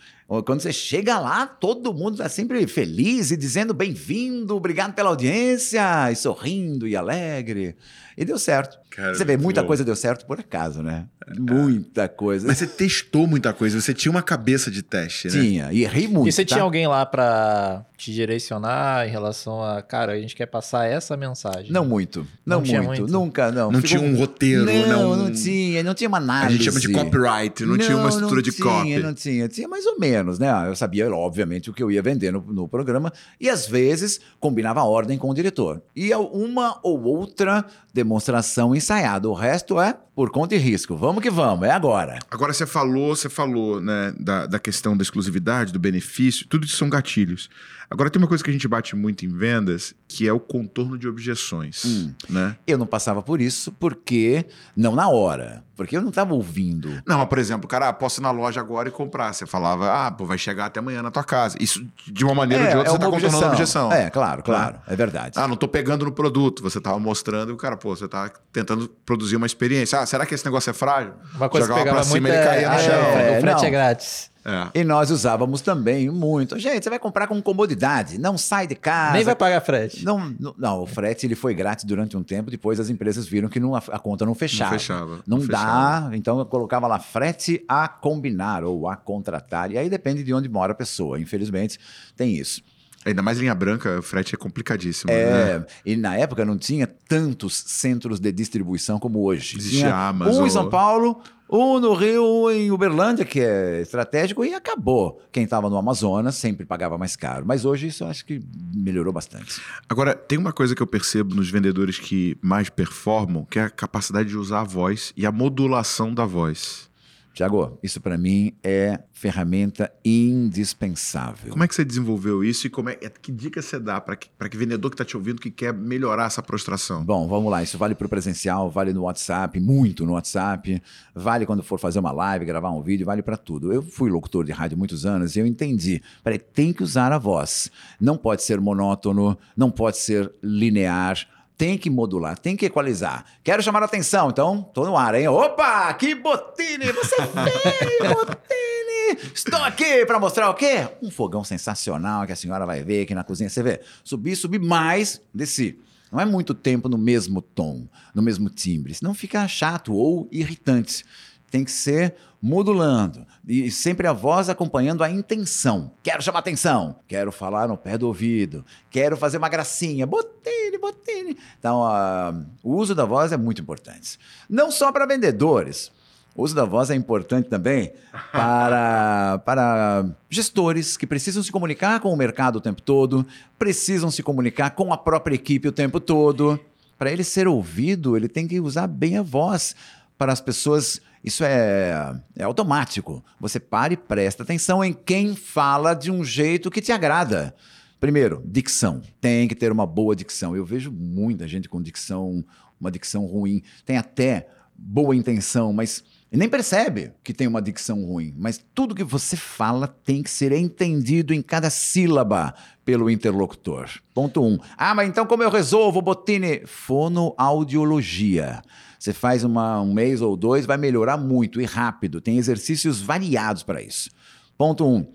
Quando você chega lá, todo mundo está sempre feliz e dizendo bem-vindo, obrigado pela audiência, e sorrindo e alegre. E deu certo. Cara, você vê, muita bom. coisa deu certo por acaso, né? Muita coisa. Mas você testou muita coisa, você tinha uma cabeça de teste, né? Tinha, e errei muito. E você tá? tinha alguém lá para te direcionar em relação a, cara, a gente quer passar essa mensagem? Não muito. Não, não muito. muito. Nunca, não. Não Ficou... tinha um roteiro, não. Não, não tinha. Não tinha uma análise. A gente chama de copyright, não, não tinha uma estrutura de tinha, copy. Não tinha, tinha mais ou menos, né? Eu sabia, obviamente, o que eu ia vender no, no programa e às vezes combinava a ordem com o diretor. E uma ou outra demonstração ensaiada. O resto é por conta e risco. Vamos que vamos, é agora. Agora você falou, você falou, né, da, da questão da exclusividade, do benefício, tudo isso são gatilhos. Agora tem uma coisa que a gente bate muito em vendas, que é o contorno de objeções, hum. né? Eu não passava por isso porque não na hora, porque eu não estava ouvindo. Não, mas por exemplo, cara, ah, posso ir na loja agora e comprar. Você falava, ah, pô, vai chegar até amanhã na tua casa. Isso de uma maneira é, ou de outra é você está contornando a objeção. É, claro, claro, é. é verdade. Ah, não estou pegando no produto. Você estava mostrando, o cara, pô, você está tentando produzir uma experiência. Ah, será que esse negócio é frágil? Uma coisa Jogava para cima e ele caía no é, chão. É, o frete não. é grátis. É. E nós usávamos também muito. Gente, você vai comprar com comodidade, não sai de casa. Nem vai pagar frete. Não, não, não, o frete ele foi grátis durante um tempo, depois as empresas viram que não, a, a conta não fechava. Não fechava. Não, não dá, fechava. então eu colocava lá frete a combinar ou a contratar. E aí depende de onde mora a pessoa. Infelizmente, tem isso. Ainda mais linha branca, o frete é complicadíssimo. É, né? e na época não tinha tantos centros de distribuição como hoje. Existia Amazon. Um em São Paulo, um no Rio, um em Uberlândia, que é estratégico, e acabou. Quem estava no Amazonas sempre pagava mais caro. Mas hoje isso eu acho que melhorou bastante. Agora, tem uma coisa que eu percebo nos vendedores que mais performam, que é a capacidade de usar a voz e a modulação da voz. Tiago, isso para mim é ferramenta indispensável. Como é que você desenvolveu isso e como é, que dica você dá para que, que vendedor que está te ouvindo que quer melhorar essa prostração? Bom, vamos lá. Isso vale para o presencial, vale no WhatsApp, muito no WhatsApp, vale quando for fazer uma live, gravar um vídeo, vale para tudo. Eu fui locutor de rádio muitos anos e eu entendi. Peraí, tem que usar a voz. Não pode ser monótono, não pode ser linear tem que modular, tem que equalizar. Quero chamar a atenção, então tô no ar, hein? Opa, que Botini! Você veio, Botini! Estou aqui para mostrar o quê? Um fogão sensacional que a senhora vai ver aqui na cozinha. Você vê, subir, subir mais, desci. Não é muito tempo no mesmo tom, no mesmo timbre, senão fica chato ou irritante. Tem que ser modulando. E sempre a voz acompanhando a intenção. Quero chamar atenção, quero falar no pé do ouvido, quero fazer uma gracinha, botene, botene. Então, uh, o uso da voz é muito importante. Não só para vendedores. O uso da voz é importante também para, para gestores que precisam se comunicar com o mercado o tempo todo, precisam se comunicar com a própria equipe o tempo todo. Para ele ser ouvido, ele tem que usar bem a voz para as pessoas isso é, é automático. Você para e presta atenção em quem fala de um jeito que te agrada. Primeiro, dicção. Tem que ter uma boa dicção. Eu vejo muita gente com dicção, uma dicção ruim. Tem até boa intenção, mas nem percebe que tem uma dicção ruim. Mas tudo que você fala tem que ser entendido em cada sílaba pelo interlocutor. Ponto 1. Um. Ah, mas então como eu resolvo, Botini? Fonoaudiologia. Você faz uma, um mês ou dois, vai melhorar muito e rápido. Tem exercícios variados para isso. Ponto 1. Um.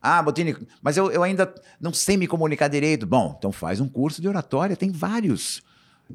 Ah, Botini, mas eu, eu ainda não sei me comunicar direito. Bom, então faz um curso de oratória, tem vários.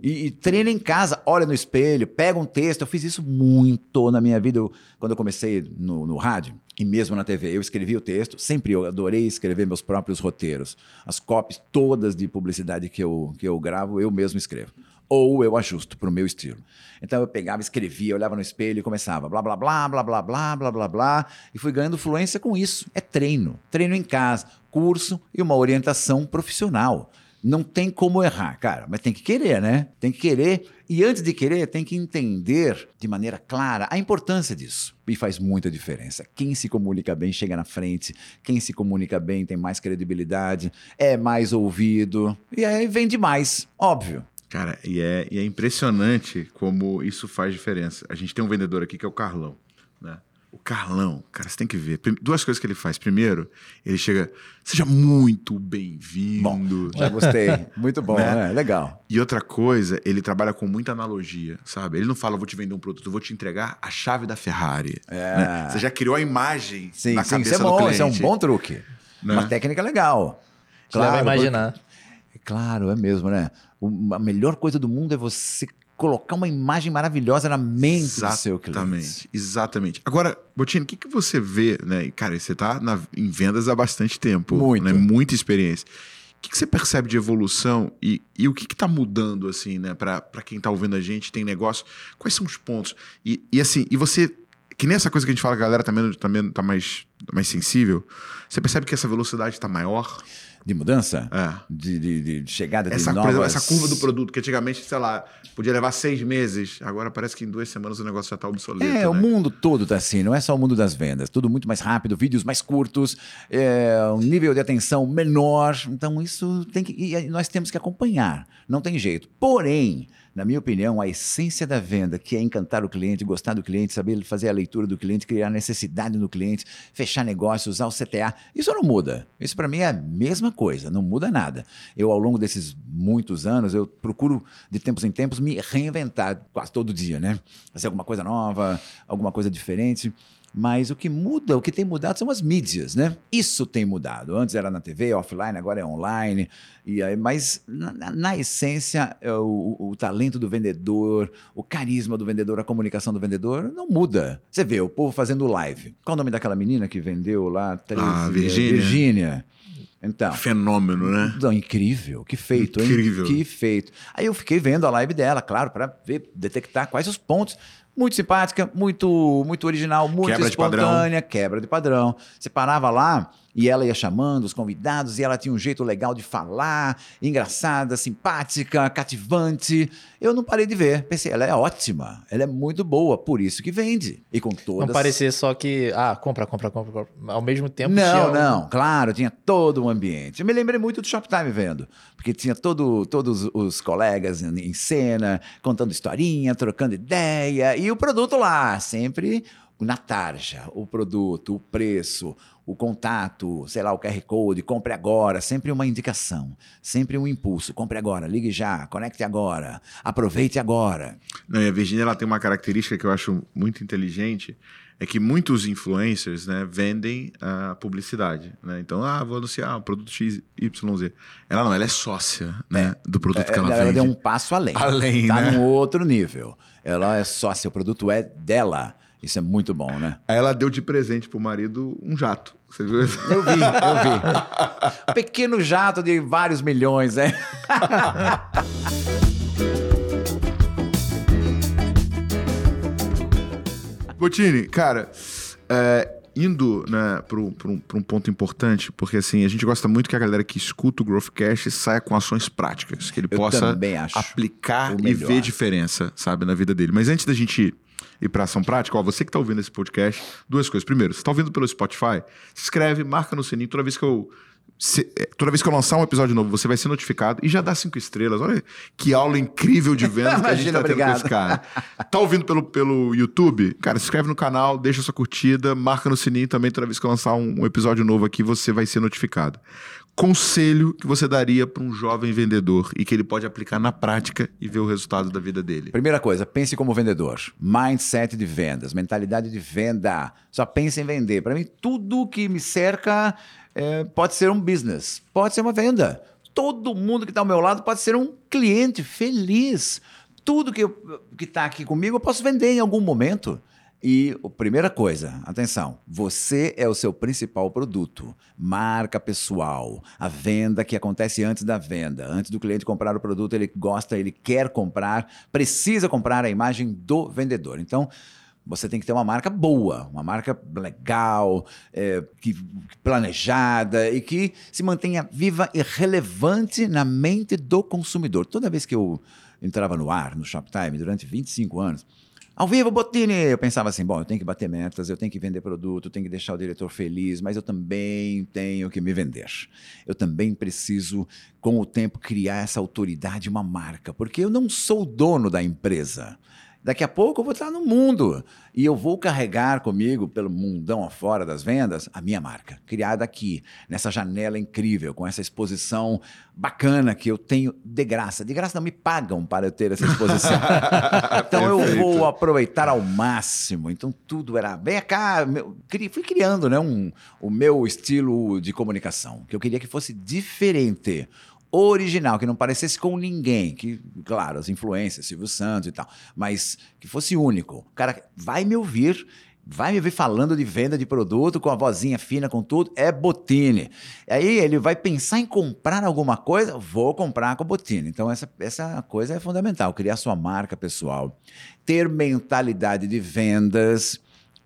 E, e, treina em casa, olha no espelho, pega um texto. Eu fiz isso muito na minha vida. Eu, quando eu comecei no, no, rádio e mesmo na TV, eu escrevi o texto. Sempre eu adorei escrever meus próprios roteiros. As copies todas de publicidade que eu, que eu gravo, eu mesmo escrevo ou eu ajusto para o meu estilo. Então eu pegava, escrevia, olhava no espelho e começava blá blá blá blá blá blá blá blá blá e fui ganhando fluência com isso. É treino, treino em casa, curso e uma orientação profissional. Não tem como errar, cara, mas tem que querer, né? Tem que querer e antes de querer, tem que entender de maneira clara a importância disso. E faz muita diferença. Quem se comunica bem chega na frente, quem se comunica bem tem mais credibilidade, é mais ouvido e aí vende mais, óbvio. Cara, e é, e é impressionante como isso faz diferença. A gente tem um vendedor aqui que é o Carlão, né? O Carlão, cara, você tem que ver. Duas coisas que ele faz. Primeiro, ele chega, seja muito bem-vindo. Já gostei. Muito bom, né? né? Legal. E outra coisa, ele trabalha com muita analogia, sabe? Ele não fala, vou te vender um produto, vou te entregar a chave da Ferrari. É. Né? Você já criou a imagem sim, na sim, cabeça isso é bom, do cliente. Isso é um bom truque. Né? Uma técnica legal. Claro, imaginar. Porque... Claro, é mesmo, né? a melhor coisa do mundo é você colocar uma imagem maravilhosa na mente exatamente, do seu cliente. Exatamente. Agora, Botino, o que, que você vê, né? Cara, você está em vendas há bastante tempo. Muito. Né? Muita experiência. O que, que você percebe de evolução e, e o que está mudando, assim, né? Para quem está ouvindo a gente, tem negócio, quais são os pontos? E, e assim, e você que nem essa coisa que a gente fala a galera também, também tá mais, mais sensível. Você percebe que essa velocidade está maior? De mudança? É. De, de, de chegada de essa, novas... exemplo, essa curva do produto, que antigamente, sei lá, podia levar seis meses, agora parece que em duas semanas o negócio já está obsoleto. É, né? o mundo todo está assim, não é só o mundo das vendas. Tudo muito mais rápido, vídeos mais curtos, é, um nível de atenção menor. Então, isso tem que... E nós temos que acompanhar, não tem jeito. Porém na minha opinião, a essência da venda, que é encantar o cliente, gostar do cliente, saber fazer a leitura do cliente, criar necessidade no cliente, fechar negócio, usar o CTA, isso não muda. Isso para mim é a mesma coisa, não muda nada. Eu, ao longo desses muitos anos, eu procuro, de tempos em tempos, me reinventar quase todo dia, né? Fazer alguma coisa nova, alguma coisa diferente. Mas o que muda, o que tem mudado são as mídias, né? Isso tem mudado. Antes era na TV, offline, agora é online. E aí, mas na, na essência, é o, o, talento do vendedor, o carisma do vendedor, a comunicação do vendedor não muda. Você vê o povo fazendo live. Qual o nome daquela menina que vendeu lá? 13, ah, Virgínia. Virgínia. Então, Fenômeno, né? Não, incrível, que feito, incrível. Hein? Que feito. Aí eu fiquei vendo a live dela, claro, para ver, detectar quais os pontos. Muito simpática, muito muito original, muito quebra espontânea, de quebra de padrão. Você parava lá e ela ia chamando os convidados e ela tinha um jeito legal de falar, engraçada, simpática, cativante. Eu não parei de ver. Pensei, ela é ótima, ela é muito boa, por isso que vende. E com todas. Não parecer só que, ah, compra, compra, compra, compra. Ao mesmo tempo. Não, não, um... claro, tinha todo um ambiente. Eu me lembrei muito do Shoptime vendo, porque tinha todo, todos os colegas em cena, contando historinha, trocando ideia, e o produto lá, sempre na tarja, o produto, o preço, o contato, sei lá, o QR Code, compre agora, sempre uma indicação, sempre um impulso. Compre agora, ligue já, conecte agora, aproveite agora. Não, e a Virginia ela tem uma característica que eu acho muito inteligente, é que muitos influencers né, vendem a publicidade. Né? Então, ah, vou anunciar o produto XYZ. Ela não, ela é sócia né, é, do produto que ela, ela vende. Ela deu um passo além. Além, Está né? num outro nível. Ela é sócia, o produto é dela. Isso é muito bom, né? Aí ela deu de presente pro marido um jato. Você viu isso? Eu vi, eu vi. Pequeno jato de vários milhões, né? Botini, cara, é, indo né, para um, um, ponto importante, porque assim, a gente gosta muito que a galera que escuta o Growthcast saia com ações práticas, que ele Eu possa aplicar e ver diferença, sabe, na vida dele. Mas antes da gente ir para ação prática, ó, você que está ouvindo esse podcast, duas coisas. Primeiro, você está ouvindo pelo Spotify, se inscreve, marca no sininho toda vez que eu se- é, toda vez que eu lançar um episódio novo, você vai ser notificado e já dá cinco estrelas. Olha que aula incrível de vendas que a gente Imagina, tá tendo com esse cara. Tá ouvindo pelo, pelo YouTube? Cara, se inscreve no canal, deixa sua curtida, marca no sininho também. Toda vez que eu lançar um, um episódio novo aqui, você vai ser notificado. Conselho que você daria para um jovem vendedor e que ele pode aplicar na prática e ver o resultado da vida dele. Primeira coisa, pense como vendedor. Mindset de vendas, mentalidade de venda. Só pense em vender. Para mim, tudo que me cerca é, pode ser um business, pode ser uma venda. Todo mundo que está ao meu lado pode ser um cliente feliz. Tudo que está aqui comigo eu posso vender em algum momento. E a primeira coisa, atenção, você é o seu principal produto, marca pessoal, a venda que acontece antes da venda, antes do cliente comprar o produto, ele gosta, ele quer comprar, precisa comprar a imagem do vendedor. Então, você tem que ter uma marca boa, uma marca legal, é, que, planejada e que se mantenha viva e relevante na mente do consumidor. Toda vez que eu entrava no ar, no Shoptime, durante 25 anos, ao vivo, Botini! Eu pensava assim, bom, eu tenho que bater metas, eu tenho que vender produto, eu tenho que deixar o diretor feliz, mas eu também tenho que me vender. Eu também preciso, com o tempo, criar essa autoridade, uma marca, porque eu não sou o dono da empresa. Daqui a pouco eu vou estar no mundo e eu vou carregar comigo, pelo mundão afora das vendas, a minha marca, criada aqui, nessa janela incrível, com essa exposição bacana que eu tenho de graça. De graça não me pagam para eu ter essa exposição. então eu vou aproveitar ao máximo. Então tudo era. Vem cá, meu- fui criando né, um, o meu estilo de comunicação, que eu queria que fosse diferente original, que não parecesse com ninguém, que, claro, as influências, Silvio Santos e tal, mas que fosse único. O cara vai me ouvir, vai me ouvir falando de venda de produto, com a vozinha fina, com tudo, é Botini. Aí ele vai pensar em comprar alguma coisa, vou comprar com Botini. Então essa, essa coisa é fundamental, criar sua marca pessoal, ter mentalidade de vendas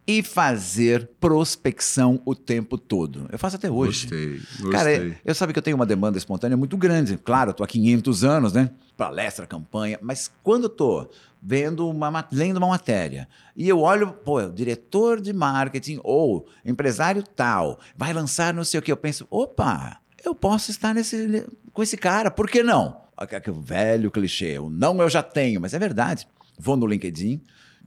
e fazer prospecção o tempo todo. Eu faço até hoje. Gostei, gostei. Cara, é- eu sabe que eu tenho uma demanda espontânea muito grande. Claro, eu tô há 500 anos, né? Palestra, campanha. Mas quando eu tô vendo uma, ma- lendo uma matéria e eu olho, pô, o diretor de marketing ou empresário tal vai lançar não sei o que, eu penso, opa, eu posso estar nesse, com esse cara, por que não? Aquele velho clichê, o não eu já tenho, mas é verdade. Vou no LinkedIn,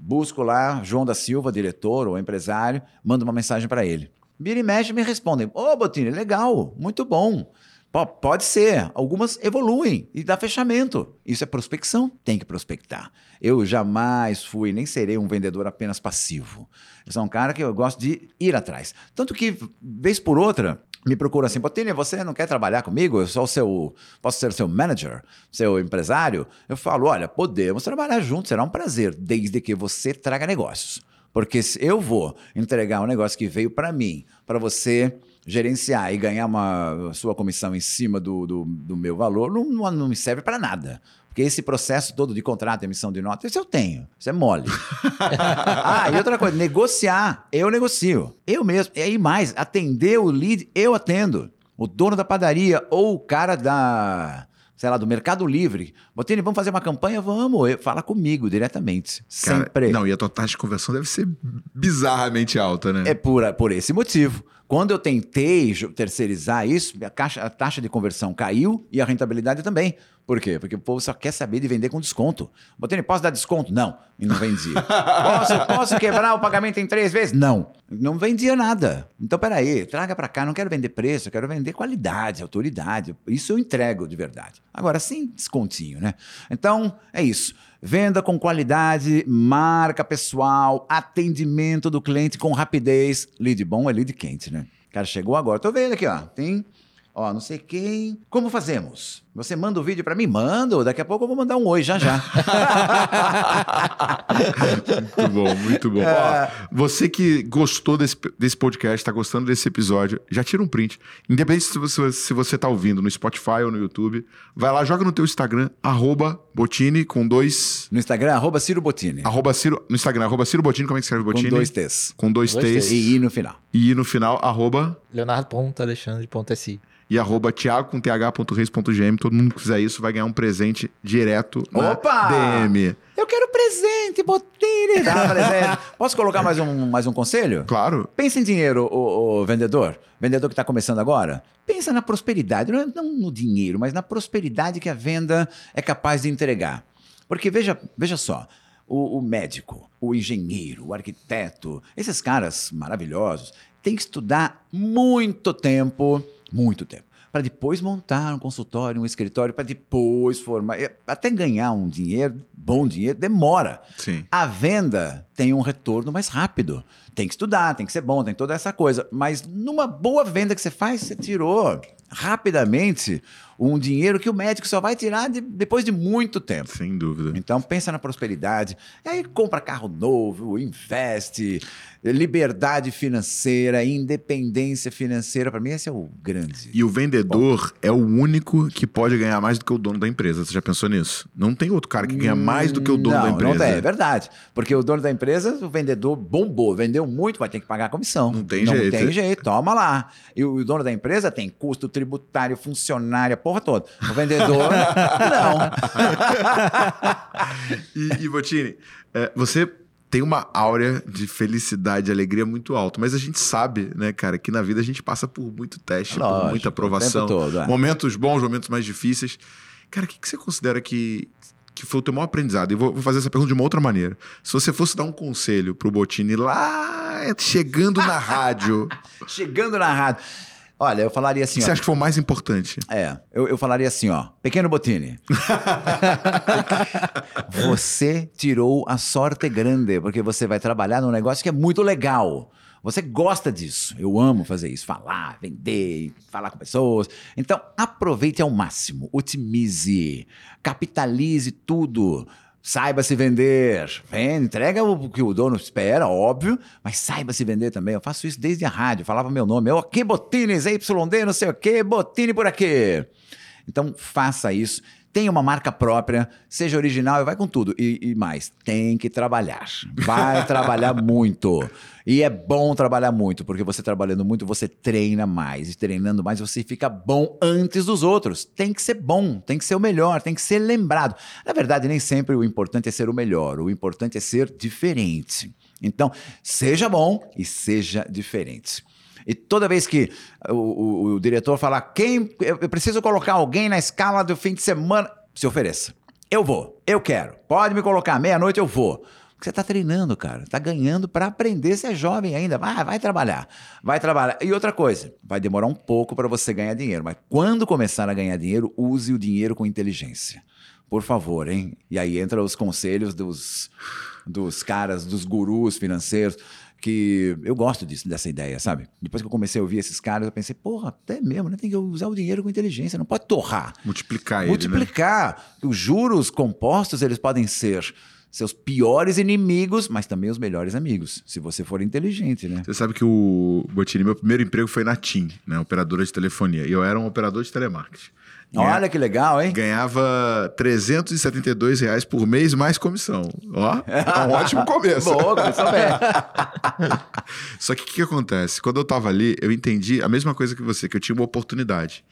busco lá João da Silva, diretor ou empresário, mando uma mensagem para ele. Vira e mexe me respondem: Ô, Botini, legal, muito bom. Pode ser. Algumas evoluem e dá fechamento. Isso é prospecção. Tem que prospectar. Eu jamais fui, nem serei um vendedor apenas passivo. Eu sou um cara que eu gosto de ir atrás. Tanto que, vez por outra, me procura assim, Botini, você não quer trabalhar comigo? Eu sou seu, posso ser seu manager, seu empresário? Eu falo, olha, podemos trabalhar juntos, será um prazer, desde que você traga negócios. Porque se eu vou entregar um negócio que veio para mim, para você gerenciar e ganhar uma sua comissão em cima do, do, do meu valor, não, não, não me serve para nada. Porque esse processo todo de contrato, emissão de nota, isso eu tenho. Isso é mole. ah, e outra coisa, negociar. Eu negocio. Eu mesmo. E aí mais, atender o lead, eu atendo. O dono da padaria ou o cara da, sei lá, do Mercado Livre. Botini, vamos fazer uma campanha? Vamos. Fala comigo diretamente. Cara, Sempre. Não, e a tua taxa de conversão deve ser bizarramente alta, né? É por, por esse motivo. Quando eu tentei terceirizar isso, a, caixa- a taxa de conversão caiu e a rentabilidade também. Por quê? Porque o povo só quer saber de vender com desconto. Botini, posso dar desconto? Não. E não vendia. posso, posso quebrar o pagamento em três vezes? Não. Não vendia nada. Então, peraí, traga para cá. Não quero vender preço, eu quero vender qualidade, autoridade. Isso eu entrego de verdade. Agora, sem descontinho, né? Então, é isso. Venda com qualidade, marca pessoal, atendimento do cliente com rapidez. Lead bom é lead quente, né? Cara chegou agora. Tô vendo aqui, ó. Tem. Ó, não sei quem. Como fazemos? Você manda o vídeo pra mim? Mando. Daqui a pouco eu vou mandar um oi, já já. Muito bom, muito bom. Ó, você que gostou desse, desse podcast, tá gostando desse episódio, já tira um print. Independente se você, se você tá ouvindo no Spotify ou no YouTube, vai lá, joga no teu Instagram, arroba Botini com dois... No Instagram, arroba Ciro Bottini. Arroba Ciro, no Instagram, arroba Ciro Botini, como é que escreve Com Botini? dois T's. Com dois Dois T's. T's. E I no final. E no final, arroba Leonardo Ponta, Alexandre Ponta SI. e arroba thiago com th.reis.gm. Todo mundo que fizer isso vai ganhar um presente direto na Opa! DM. Eu quero presente, Bottini. Dá presente. Posso colocar mais um, mais um conselho? Claro. Pensa em dinheiro, o, vendedor. Vendedor que está começando agora. Pensa na prosperidade, não, não no dinheiro, mas na prosperidade que a venda é capaz de entregar. Porque veja, veja só, o, o médico, o engenheiro, o arquiteto, esses caras maravilhosos, têm que estudar muito tempo, muito tempo, para depois montar um consultório, um escritório, para depois formar, é, até ganhar um dinheiro, bom dinheiro, demora. Sim. A venda tem um retorno mais rápido. Tem que estudar, tem que ser bom, tem toda essa coisa. Mas numa boa venda que você faz, você tirou rapidamente um dinheiro que o médico só vai tirar de- depois de muito tempo. Sem dúvida. Então pensa na prosperidade, e aí compra carro novo, investe, liberdade financeira, independência financeira. Para mim esse é o grande. E o vendedor é o único que pode ganhar mais do que o dono da empresa. Você já pensou nisso? Não tem outro cara que ganha mais do que o dono não, da empresa. Não tem, é verdade. Porque o dono da empresa, o vendedor bombou, vendeu muito, vai ter que pagar a comissão. Não tem não jeito. Não tem jeito, toma lá. E o dono da empresa tem custo tributário, funcionário, a porra toda. O vendedor, não. E, e Botini, é, você tem uma áurea de felicidade e alegria muito alta, mas a gente sabe, né, cara, que na vida a gente passa por muito teste, por Lógico, muita o aprovação, todo, é. momentos bons, momentos mais difíceis. Cara, o que, que você considera que, que foi o teu maior aprendizado? E vou, vou fazer essa pergunta de uma outra maneira. Se você fosse dar um conselho pro Botini lá, chegando na rádio, Chegando na rádio. Olha, eu falaria assim, que ó. você acha que foi o mais importante? É, eu, eu falaria assim, ó. Pequeno Botini. você tirou a sorte grande, porque você vai trabalhar num negócio que é muito legal. Você gosta disso. Eu amo fazer isso. Falar, vender, falar com pessoas. Então, aproveite ao máximo. Otimize. Capitalize tudo. Saiba se vender. Vende, entrega o que o dono espera, óbvio, mas saiba se vender também. Eu faço isso desde a rádio. Falava meu nome. Eu aqui, Botines, YD, não sei o quê, Botine por aqui. Então, faça isso. Tenha uma marca própria, seja original e vai com tudo. E, e mais, tem que trabalhar. Vai trabalhar muito. E é bom trabalhar muito, porque você trabalhando muito, você treina mais. E treinando mais, você fica bom antes dos outros. Tem que ser bom, tem que ser o melhor, tem que ser lembrado. Na verdade, nem sempre o importante é ser o melhor, o importante é ser diferente. Então, seja bom e seja diferente. E toda vez que o, o- o diretor falar quem eu preciso colocar alguém na escala do fim de semana, se ofereça. Eu vou, eu quero. Pode me colocar meia-noite, eu vou. Porque você está treinando, cara. Está ganhando para aprender. Você é jovem ainda. Vai, vai trabalhar. Vai trabalhar. E outra coisa, vai demorar um pouco para você ganhar dinheiro. Mas quando começar a ganhar dinheiro, use o dinheiro com inteligência. Por favor, hein? E aí entra os conselhos dos, dos caras, dos gurus financeiros, que eu gosto disso, dessa ideia, sabe? Depois que eu comecei a ouvir esses caras, eu pensei, porra, até mesmo, né? Tem que usar o dinheiro com inteligência, não pode torrar. Multiplicar ele, né? Multiplicar. Os juros compostos, eles podem ser seus piores inimigos, mas também os melhores amigos, se você for inteligente, né? Você sabe que o Botini, meu primeiro emprego foi na TIM, né? Operadora de telefonia. E eu era um operador de telemarketing. Olha que legal, hein? Ganhava 372 reais por mês mais comissão. Ó, é um ótimo começo. Boa, começou bem. Só que o que, que acontece? Quando eu tava ali, eu entendi a mesma coisa que você, que eu tinha uma oportunidade.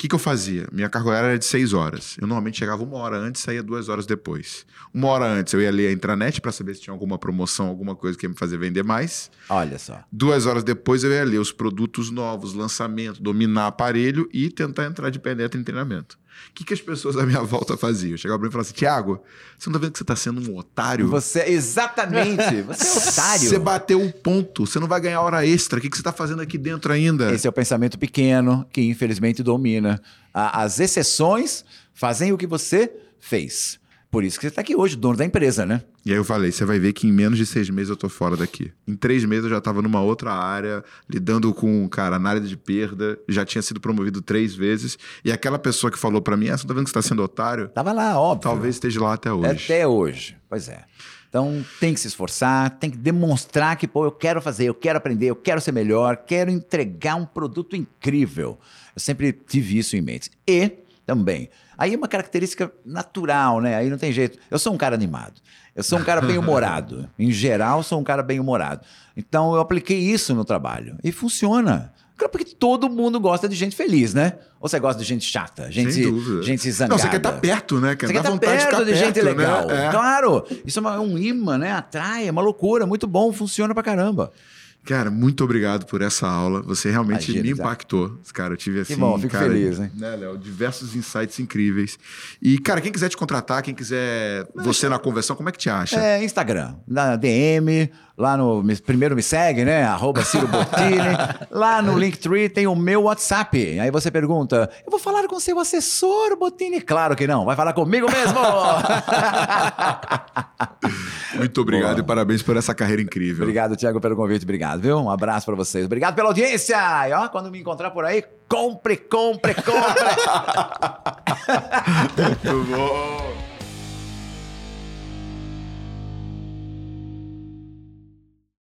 O que, que eu fazia? Minha carga horária era de seis horas. Eu normalmente chegava uma hora antes e saía duas horas depois. Uma hora antes eu ia ler a intranet para saber se tinha alguma promoção, alguma coisa que ia me fazer vender mais. Olha só. Duas horas depois eu ia ler os produtos novos, lançamento, dominar aparelho e tentar entrar de penetra em treinamento. O que, que as pessoas à minha volta faziam? Eu chegava pra mim e falava assim: Tiago, você não tá vendo que você tá sendo um otário? Você, exatamente. Você é otário. Você bateu um ponto, você não vai ganhar hora extra. O que, que você tá fazendo aqui dentro ainda? Esse é o pensamento pequeno que infelizmente domina. As exceções fazem o que você fez. Por isso que você está aqui hoje, dono da empresa, né? E aí eu falei, você vai ver que em menos de seis meses eu tô fora daqui. Em três meses eu já estava numa outra área, lidando com, cara, análise de perda, já tinha sido promovido três vezes. E aquela pessoa que falou para mim, ah, você tá vendo que você tá sendo otário? Tava lá, óbvio. Talvez esteja lá até hoje. Até hoje, pois é. Então tem que se esforçar, tem que demonstrar que, pô, eu quero fazer, eu quero aprender, eu quero ser melhor, quero entregar um produto incrível. Eu sempre tive isso em mente. E também, aí é uma característica natural, né? Aí não tem jeito. Eu sou um cara animado. Eu sou um cara bem humorado. em geral, sou um cara bem humorado. Então eu apliquei isso no trabalho e funciona. Claro, porque todo mundo gosta de gente feliz, né? Ou você gosta de gente chata, gente, Sem gente zangada? Não, você quer estar perto, né? Você quer estar vontade de perto de, gente perto, né? legal. É. Claro, isso é uma- um imã, né? Atrai, é uma loucura, muito bom, funciona pra caramba. Cara, muito obrigado por essa aula. Você realmente Imagina, me impactou. Cara, eu tive assim. bom, fico cara, feliz, hein? Né, Léo? Diversos insights incríveis. E, cara, quem quiser te contratar, quem quiser você na conversão, como é que te acha? É, Instagram, na DM, lá no. me- Primeiro me segue, né? Arroba Ciro Bottini. lá no Linktree tem o meu WhatsApp. Aí você pergunta: eu vou falar com seu assessor, Bottini? Claro que não, vai falar comigo mesmo! Muito obrigado Boa. e parabéns por essa carreira incrível. Obrigado, Thiago, pelo convite. Obrigado, viu? Um abraço pra vocês. Obrigado pela audiência. E ó, quando me encontrar por aí, compre, compre, compre. Muito bom.